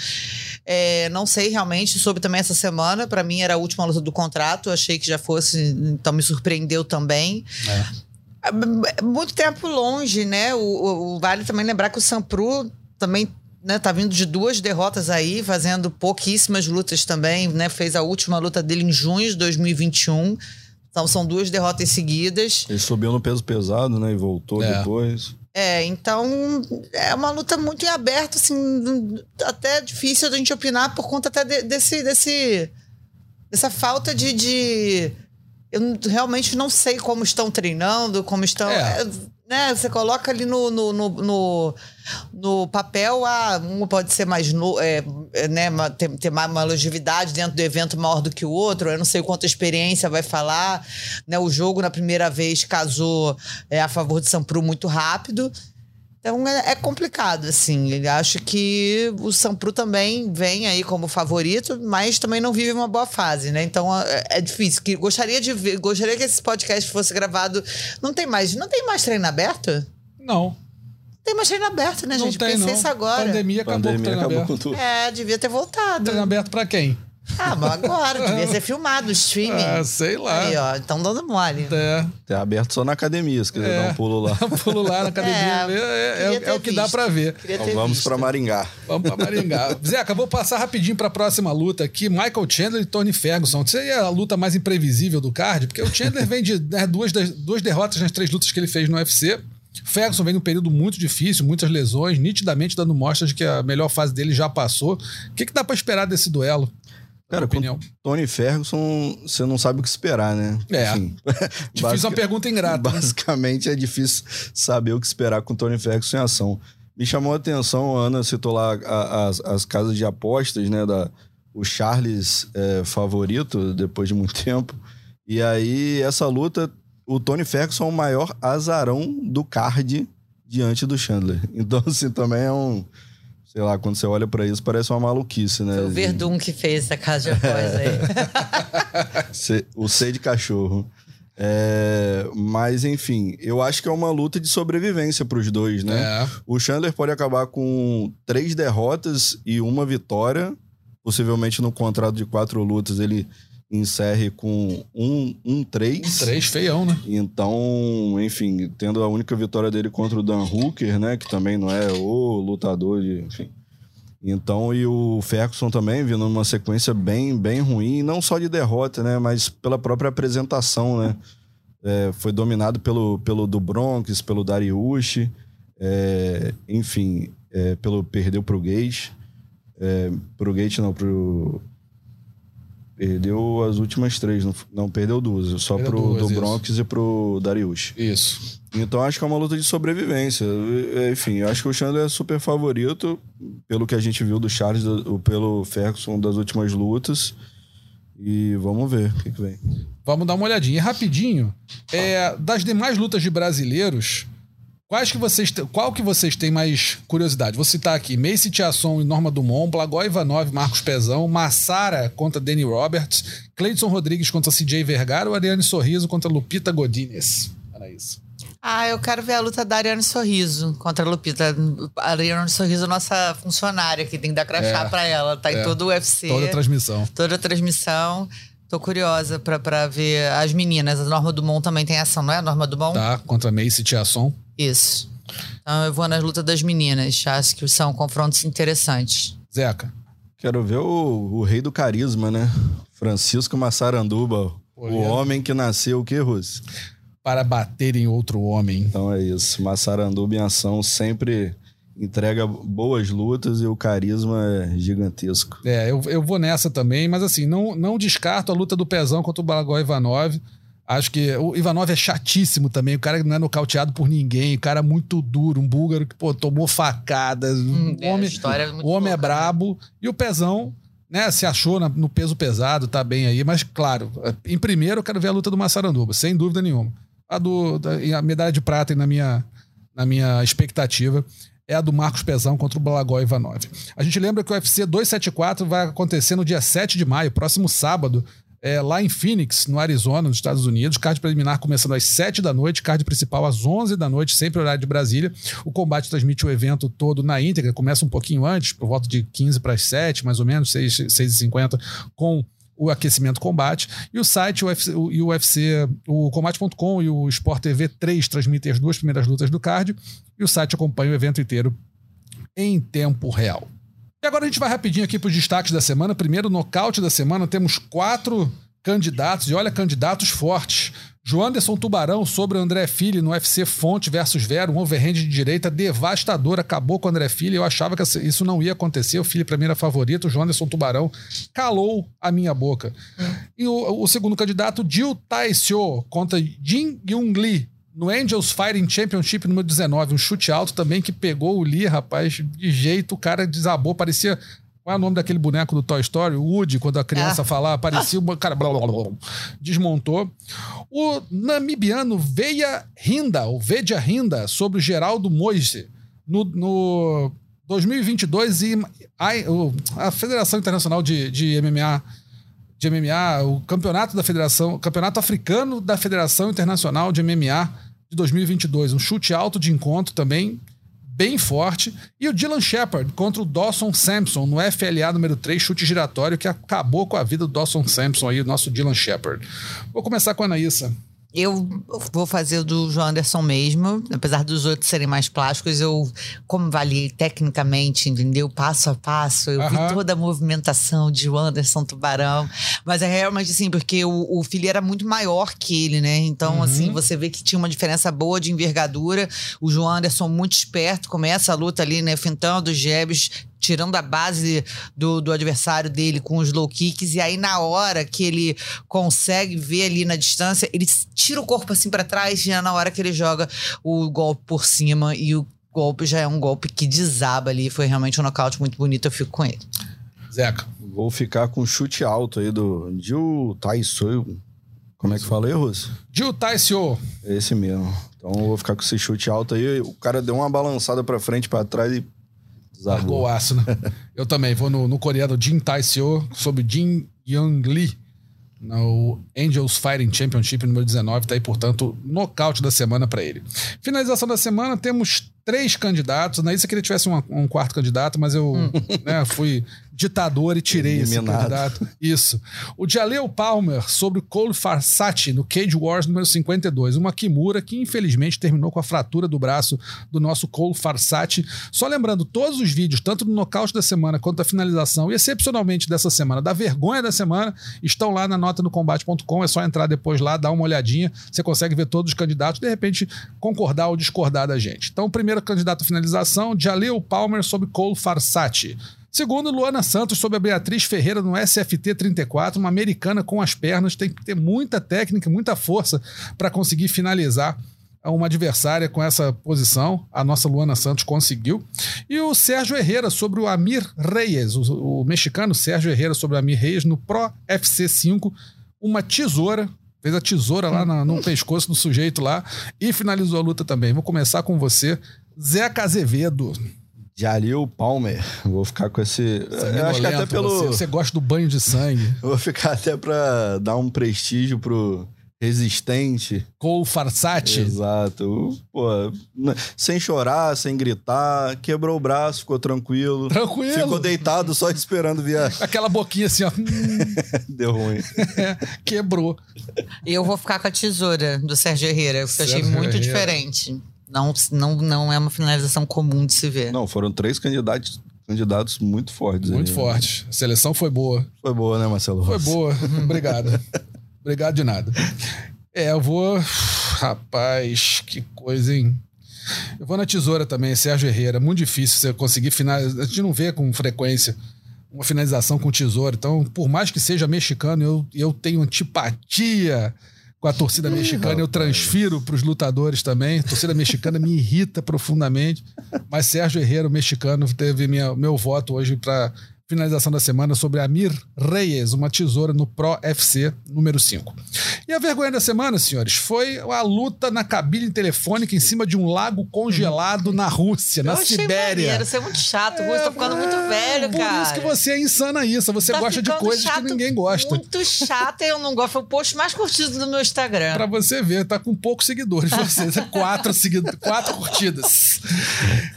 [SPEAKER 2] é, não sei realmente, soube também essa semana, para mim era a última luta do contrato, achei que já fosse, então me surpreendeu também. É. Muito tempo longe, né? O, o, o, vale também lembrar que o Sampru também né, tá vindo de duas derrotas aí, fazendo pouquíssimas lutas também, né? Fez a última luta dele em junho de 2021. Então são duas derrotas seguidas.
[SPEAKER 4] Ele subiu no peso pesado, né? E voltou é. depois.
[SPEAKER 2] É, então é uma luta muito em aberto, assim, até difícil da gente opinar por conta até de, desse, desse, dessa falta de, de eu realmente não sei como estão treinando, como estão. É. É, né, você coloca ali no, no, no, no, no papel, ah, um pode ser mais. No, é, é né, ter, ter mais uma longevidade dentro do evento maior do que o outro. Eu não sei quanta experiência vai falar. Né, o jogo, na primeira vez, casou é, a favor de Sampru muito rápido. Então é, é, complicado, assim. Ele acho que o Sampru também vem aí como favorito, mas também não vive uma boa fase, né? Então é, é difícil. Que, gostaria de ver, gostaria que esse podcast fosse gravado. Não tem mais, não tem mais treino aberto?
[SPEAKER 1] Não.
[SPEAKER 2] Tem mais treino aberto, né, não gente? Tem, Pensei não. isso agora.
[SPEAKER 1] Pandemia acabou Pandemia com o treino acabou. Com
[SPEAKER 2] tudo. É, devia ter voltado.
[SPEAKER 1] Treino aberto pra quem?
[SPEAKER 2] Ah, mas agora, devia ser filmado o streaming.
[SPEAKER 1] Ah, sei lá.
[SPEAKER 2] Aí, ó, então dando mole.
[SPEAKER 4] É. Tá aberto só na academia, se quiser é. dar um pulo lá.
[SPEAKER 1] um pulo lá na academia. É, é, é, é o que dá pra ver.
[SPEAKER 4] Então vamos para Maringá.
[SPEAKER 1] Vamos para Maringá. Zeca, vou passar rapidinho pra próxima luta aqui. Michael Chandler e Tony Ferguson. Isso aí é a luta mais imprevisível do card, porque o Chandler vem de né, duas, duas derrotas nas três lutas que ele fez no UFC. Ferguson vem num período muito difícil, muitas lesões, nitidamente dando mostras de que a melhor fase dele já passou. O que, que dá para esperar desse duelo?
[SPEAKER 4] Cara, opinião. Tony Ferguson, você não sabe o que esperar, né?
[SPEAKER 1] É. Assim, difícil uma pergunta ingrata.
[SPEAKER 4] Né? Basicamente é difícil saber o que esperar com Tony Ferguson em ação. Me chamou a atenção, a Ana citou lá as, as casas de apostas, né? Da, o Charles é, favorito depois de muito tempo. E aí, essa luta, o Tony Ferguson é o maior azarão do card diante do Chandler. Então, assim, também é um sei lá, quando você olha para isso, parece uma maluquice, né?
[SPEAKER 2] Foi o Verdun que fez essa casa de após aí.
[SPEAKER 4] o C de cachorro. É, mas, enfim, eu acho que é uma luta de sobrevivência para os dois, né? É. O Chandler pode acabar com três derrotas e uma vitória. Possivelmente no contrato de quatro lutas ele encerre com um, um três.
[SPEAKER 1] Um três feião, né?
[SPEAKER 4] Então, enfim, tendo a única vitória dele contra o Dan Hooker, né? Que também não é o lutador de. Enfim. Então, e o Ferguson também vindo numa sequência bem, bem ruim, não só de derrota, né? Mas pela própria apresentação, né? É, foi dominado pelo, pelo do Bronx, pelo Dariush, é, enfim, é, pelo perdeu pro Gate, é, pro Gate não, pro Perdeu as últimas três, não, não perdeu duas, só perdeu pro duas, do Bronx e pro Darius.
[SPEAKER 1] Isso.
[SPEAKER 4] Então acho que é uma luta de sobrevivência. Enfim, acho que o Chandler é super favorito, pelo que a gente viu do Charles, do, pelo Ferguson das últimas lutas. E vamos ver o que, que vem.
[SPEAKER 1] Vamos dar uma olhadinha. E rapidinho, é, das demais lutas de brasileiros, Quais que vocês, qual que vocês têm mais curiosidade? Vou citar aqui: Macy Tiasson e Norma Dumont, Blagoj Ivanov, Marcos Pezão, Massara contra Danny Roberts, Cleidson Rodrigues contra CJ Vergara ou Ariane Sorriso contra Lupita Godinez. Era isso.
[SPEAKER 2] Ah, eu quero ver a luta da Ariane Sorriso contra a Lupita. A Ariane Sorriso, nossa funcionária, que tem que dar crachá é, pra ela. Tá é, em todo o UFC.
[SPEAKER 1] Toda a transmissão.
[SPEAKER 2] Toda a transmissão. Tô curiosa pra, pra ver as meninas. A Norma Dumont também tem ação, não é? A Norma Dumont?
[SPEAKER 1] Tá, contra a Macy Tiasson.
[SPEAKER 2] Isso. Então eu vou nas lutas das meninas. Acho que são confrontos interessantes.
[SPEAKER 1] Zeca,
[SPEAKER 4] Quero ver o, o rei do carisma, né? Francisco Massaranduba. o homem que nasceu o que, Russo?
[SPEAKER 1] Para bater em outro homem.
[SPEAKER 4] Então é isso. Massaranduba em ação sempre entrega boas lutas e o carisma é gigantesco.
[SPEAKER 1] É, eu, eu vou nessa também, mas assim, não, não descarto a luta do Pezão contra o Balagó Ivanov. Acho que o Ivanov é chatíssimo também. O cara não é nocauteado por ninguém. O cara é muito duro. Um búlgaro que, pô, tomou facadas. Hum, o homem, é, o homem é né? brabo. E o Pezão, né, se achou no peso pesado, tá bem aí. Mas, claro, em primeiro eu quero ver a luta do Massaranduba, sem dúvida nenhuma. A, do, a medalha de prata na minha, na minha expectativa é a do Marcos Pezão contra o Balagó Ivanov. A gente lembra que o UFC 274 vai acontecer no dia 7 de maio, próximo sábado, é, lá em Phoenix, no Arizona, nos Estados Unidos. Card preliminar começando às 7 da noite, card principal às 11 da noite, sempre horário de Brasília. O combate transmite o evento todo na íntegra, começa um pouquinho antes, por volta de 15 para as 7, mais ou menos, 6, 6h50, com o aquecimento combate. E o site, o UFC, o, o, UFC, o combate.com e o Sport TV 3 transmitem as duas primeiras lutas do card. E o site acompanha o evento inteiro em tempo real. E agora a gente vai rapidinho aqui para os destaques da semana. Primeiro, nocaute da semana, temos quatro candidatos, e olha, candidatos fortes. Joanderson Tubarão sobre André Filho no UFC Fonte versus Vero, um overhand de direita devastador, acabou com o André Filho. Eu achava que isso não ia acontecer. O Filho para mim era favorito. O Joanderson Tubarão calou a minha boca. Hum. E o, o, segundo candidato, Jiu Taisio contra Jin Young Lee no Angels Fighting Championship número 19, um chute alto também que pegou o Lee, rapaz, de jeito, o cara desabou, parecia. Qual é o nome daquele boneco do Toy Story? O Woody, quando a criança ah. falava, parecia um cara. Blá, blá, blá, desmontou. O namibiano Veia Rinda, o Veja Rinda, sobre o Geraldo Moise, no, no 2022, e a, a Federação Internacional de, de MMA de MMA, o campeonato da Federação, campeonato africano da Federação Internacional de MMA de 2022, um chute alto de encontro também bem forte, e o Dylan Shepard contra o Dawson Sampson no FLA número 3, chute giratório que acabou com a vida do Dawson Sampson aí, o nosso Dylan Shepard. Vou começar com a Anaísa.
[SPEAKER 2] Eu vou fazer o do João Anderson mesmo, apesar dos outros serem mais plásticos, eu, como avaliei tecnicamente, entendeu? Passo a passo, eu vi toda a movimentação de João Anderson Tubarão. Mas é realmente assim, porque o, o filho era muito maior que ele, né? Então, uhum. assim, você vê que tinha uma diferença boa de envergadura. O João Anderson, muito esperto, começa a luta ali, né? Fintando os jebs, tirando a base do, do adversário dele com os low kicks, e aí na hora que ele consegue ver ali na distância, ele tira o corpo assim para trás, e é na hora que ele joga o golpe por cima, e o golpe já é um golpe que desaba ali. Foi realmente um nocaute muito bonito, eu fico com ele.
[SPEAKER 1] Zeca.
[SPEAKER 4] Vou ficar com chute alto aí do Jiu Taiso. Como é que falei, Russo?
[SPEAKER 1] Jiu Taiso.
[SPEAKER 4] Esse mesmo. Então eu vou ficar com esse chute alto aí. O cara deu uma balançada para frente, para trás e
[SPEAKER 1] Largou o aço, né? Eu também vou no, no coreano Jin Taiseo sobre Jin Young Lee no Angels Fighting Championship número 19, tá aí, portanto, nocaute da semana para ele. Finalização da semana, temos três candidatos. Não é isso que ele tivesse um, um quarto candidato, mas eu hum. né, fui ditador e tirei Eliminado. esse candidato. Isso. O Jaleel Palmer sobre Cole Farsati no Cage Wars número 52. Uma Kimura que infelizmente terminou com a fratura do braço do nosso Cole Farsati. Só lembrando, todos os vídeos, tanto do nocaute da semana quanto da finalização, e excepcionalmente dessa semana, da vergonha da semana, estão lá na nota no combate.com. É só entrar depois lá, dar uma olhadinha. Você consegue ver todos os candidatos, de repente concordar ou discordar da gente. Então, o primeiro candidato à finalização, Jaleel Palmer sobre Cole Farsati. Segundo, Luana Santos sobre a Beatriz Ferreira no SFT 34, uma americana com as pernas, tem que ter muita técnica, muita força para conseguir finalizar uma adversária com essa posição. A nossa Luana Santos conseguiu. E o Sérgio Herrera sobre o Amir Reyes, o, o mexicano Sérgio Herrera sobre o Amir Reyes no Pro FC 5, uma tesoura. Fez a tesoura lá no pescoço do sujeito lá e finalizou a luta também. Vou começar com você, Zeca Azevedo.
[SPEAKER 4] Jalil Palmer. Vou ficar com esse. Eu acho que até pelo.
[SPEAKER 1] Você, você gosta do banho de sangue.
[SPEAKER 4] Vou ficar até pra dar um prestígio pro resistente.
[SPEAKER 1] Cole Farsati.
[SPEAKER 4] Exato. Pô, sem chorar, sem gritar, quebrou o braço, ficou tranquilo.
[SPEAKER 1] Tranquilo.
[SPEAKER 4] Ficou deitado só esperando viajar.
[SPEAKER 1] Aquela boquinha assim, ó.
[SPEAKER 4] Deu ruim.
[SPEAKER 1] quebrou.
[SPEAKER 2] Eu vou ficar com a tesoura do Sérgio Herrera, porque eu achei muito Herrera. diferente. Não, não, não é uma finalização comum de se ver.
[SPEAKER 4] Não, foram três candidatos candidatos muito fortes.
[SPEAKER 1] Muito
[SPEAKER 4] aí,
[SPEAKER 1] fortes. A seleção foi boa.
[SPEAKER 4] Foi boa, né, Marcelo?
[SPEAKER 1] Foi boa. Obrigado. Obrigado de nada. É, eu vou. Rapaz, que coisa, hein? Eu vou na tesoura também, Sérgio Herrera. Muito difícil você conseguir finalizar. A gente não vê com frequência uma finalização com tesoura. Então, por mais que seja mexicano, eu, eu tenho antipatia com a torcida mexicana, eu transfiro para os lutadores também. A torcida mexicana me irrita profundamente. Mas Sérgio Herrera, o mexicano, teve minha, meu voto hoje para finalização da semana sobre Amir Reyes, uma tesoura no Pro FC número 5. E a vergonha da semana, senhores, foi a luta na cabine telefônica em cima de um lago congelado na Rússia, na Sibéria.
[SPEAKER 2] Maneiro, você é muito chato, é, tá ficando muito velho,
[SPEAKER 1] por
[SPEAKER 2] cara.
[SPEAKER 1] Por isso que você é insana isso, você tá gosta de coisas chato, que ninguém gosta.
[SPEAKER 2] Muito chato, eu não gosto. Foi o post mais curtido do meu Instagram.
[SPEAKER 1] Pra você ver, tá com poucos seguidores, vocês, é quatro, seguido, quatro curtidas.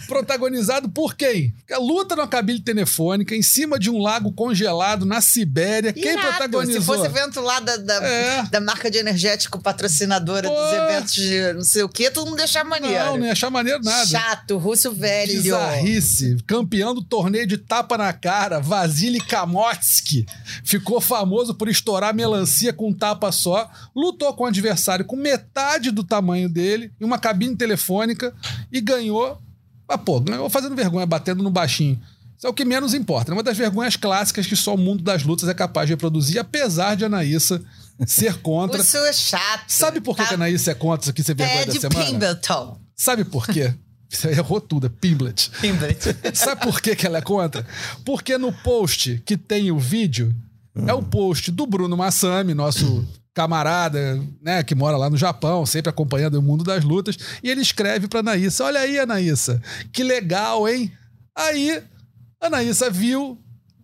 [SPEAKER 1] Protagonizado por quem? A luta na cabine telefônica em cima cima de um lago congelado na Sibéria. Irado. Quem protagonizou?
[SPEAKER 2] Se fosse evento lá da, da, é. da marca de energético patrocinadora Pô. dos eventos de não sei o quê, todo mundo ia achar maneiro.
[SPEAKER 1] Não, não ia achar maneiro nada.
[SPEAKER 2] Chato, russo velho.
[SPEAKER 1] Bizarrice. Campeão do torneio de tapa na cara, Vasily Kamotsky. Ficou famoso por estourar melancia com um tapa só. Lutou com o adversário com metade do tamanho dele, em uma cabine telefônica, e ganhou. Ah, pô, ganhou fazendo vergonha, batendo no baixinho. Isso é o que menos importa. É uma das vergonhas clássicas que só o mundo das lutas é capaz de reproduzir, apesar de Anaísa ser contra.
[SPEAKER 2] Isso é chato.
[SPEAKER 1] Sabe por que, tá... que a Anaísa é contra isso aqui ser vergonha é da semana?
[SPEAKER 2] Pimbleton.
[SPEAKER 1] Sabe por quê? Você errou tudo, é Pimblet.
[SPEAKER 2] Pimblet.
[SPEAKER 1] Sabe por que, que ela é contra? Porque no post que tem o vídeo, é o post do Bruno Massami, nosso camarada, né, que mora lá no Japão, sempre acompanhando o mundo das lutas, e ele escreve pra Anaísa: Olha aí, Anaísa, que legal, hein? Aí Anaísa viu,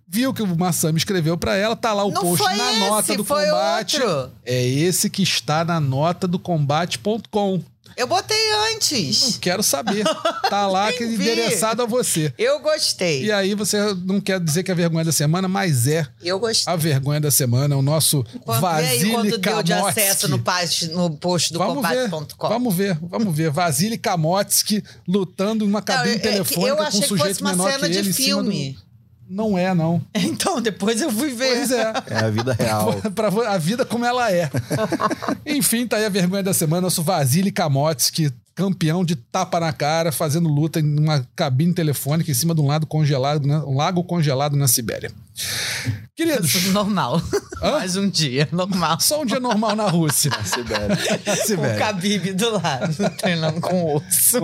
[SPEAKER 1] viu que o Massami escreveu para ela, tá lá o
[SPEAKER 2] Não
[SPEAKER 1] post na
[SPEAKER 2] esse,
[SPEAKER 1] nota do combate.
[SPEAKER 2] Outro.
[SPEAKER 1] É esse que está na nota do combate.com.
[SPEAKER 2] Eu botei antes.
[SPEAKER 1] Não quero saber. Tá lá que endereçado a você.
[SPEAKER 2] Eu gostei.
[SPEAKER 1] E aí você não quer dizer que é a vergonha da semana, mas é.
[SPEAKER 2] Eu gostei.
[SPEAKER 1] A vergonha da semana, o nosso quanto, Vasily quanto deu
[SPEAKER 2] de acesso no, post, no post do combate.com?
[SPEAKER 1] Vamos ver, vamos ver. Vasily Kamotsky lutando em uma cabine não, telefônica com um sujeito menor que ele. Eu achei que fosse uma cena de filme. Não é, não.
[SPEAKER 2] Então, depois eu fui ver.
[SPEAKER 1] Pois é.
[SPEAKER 4] É a vida real.
[SPEAKER 1] pra, a vida como ela é. Enfim, tá aí a vergonha da semana. Nosso Vasily Kamotsky, campeão de tapa na cara, fazendo luta em uma cabine telefônica em cima de um lado congelado, né? um lago congelado na Sibéria. Queridos.
[SPEAKER 2] Normal. Hã? Mais um dia, normal.
[SPEAKER 1] Só um dia normal na Rússia. Na
[SPEAKER 4] Sibéria.
[SPEAKER 2] Sibéria. Com o Khabib do lado, treinando com o osso.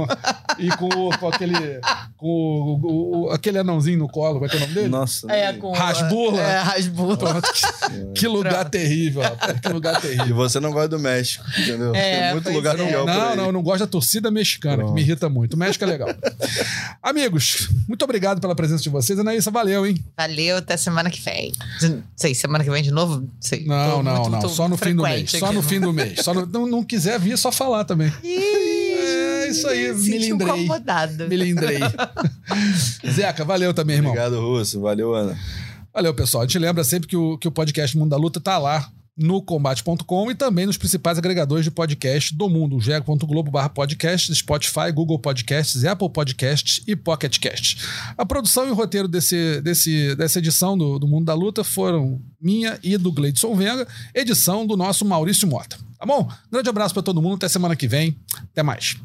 [SPEAKER 1] E com, com aquele. Com o, o, aquele anãozinho no colo, como é que é o nome dele?
[SPEAKER 4] Nossa.
[SPEAKER 2] É, com.
[SPEAKER 1] Rasbula.
[SPEAKER 2] É, Rasbula.
[SPEAKER 1] Que, que lugar Pronto. terrível, rapaz. Que lugar terrível.
[SPEAKER 4] E você não gosta do México, entendeu?
[SPEAKER 2] É,
[SPEAKER 4] Tem muito lugar
[SPEAKER 2] é.
[SPEAKER 4] legal.
[SPEAKER 1] Não, não, eu não gosto da torcida mexicana, Pronto. que me irrita muito. O México é legal. Amigos, muito obrigado pela presença de vocês. Anaísa, valeu, hein?
[SPEAKER 2] Valeu, até semana que vem. Sei, semana que vem de novo? Sei,
[SPEAKER 1] não, não, muito, não. Só no fim do mês. Só no fim do mês. Só no, não, não quiser vir, é só falar também. é isso aí, me lindrei.
[SPEAKER 2] incomodado.
[SPEAKER 1] Me lindrei. Zeca, valeu também, irmão.
[SPEAKER 4] Obrigado, Russo. Valeu, Ana.
[SPEAKER 1] Valeu, pessoal. A gente lembra sempre que o, que o podcast Mundo da Luta tá lá no combate.com e também nos principais agregadores de podcast do mundo, jego.globo barra podcast, Spotify, Google Podcasts, Apple Podcasts e Pocket Cast. A produção e o roteiro desse, desse, dessa edição do, do Mundo da Luta foram minha e do Gleidson Venga, edição do nosso Maurício Mota. Tá bom? Grande abraço para todo mundo, até semana que vem. Até mais.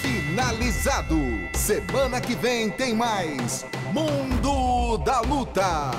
[SPEAKER 5] Finalizado. Semana que vem tem mais Mundo da Luta.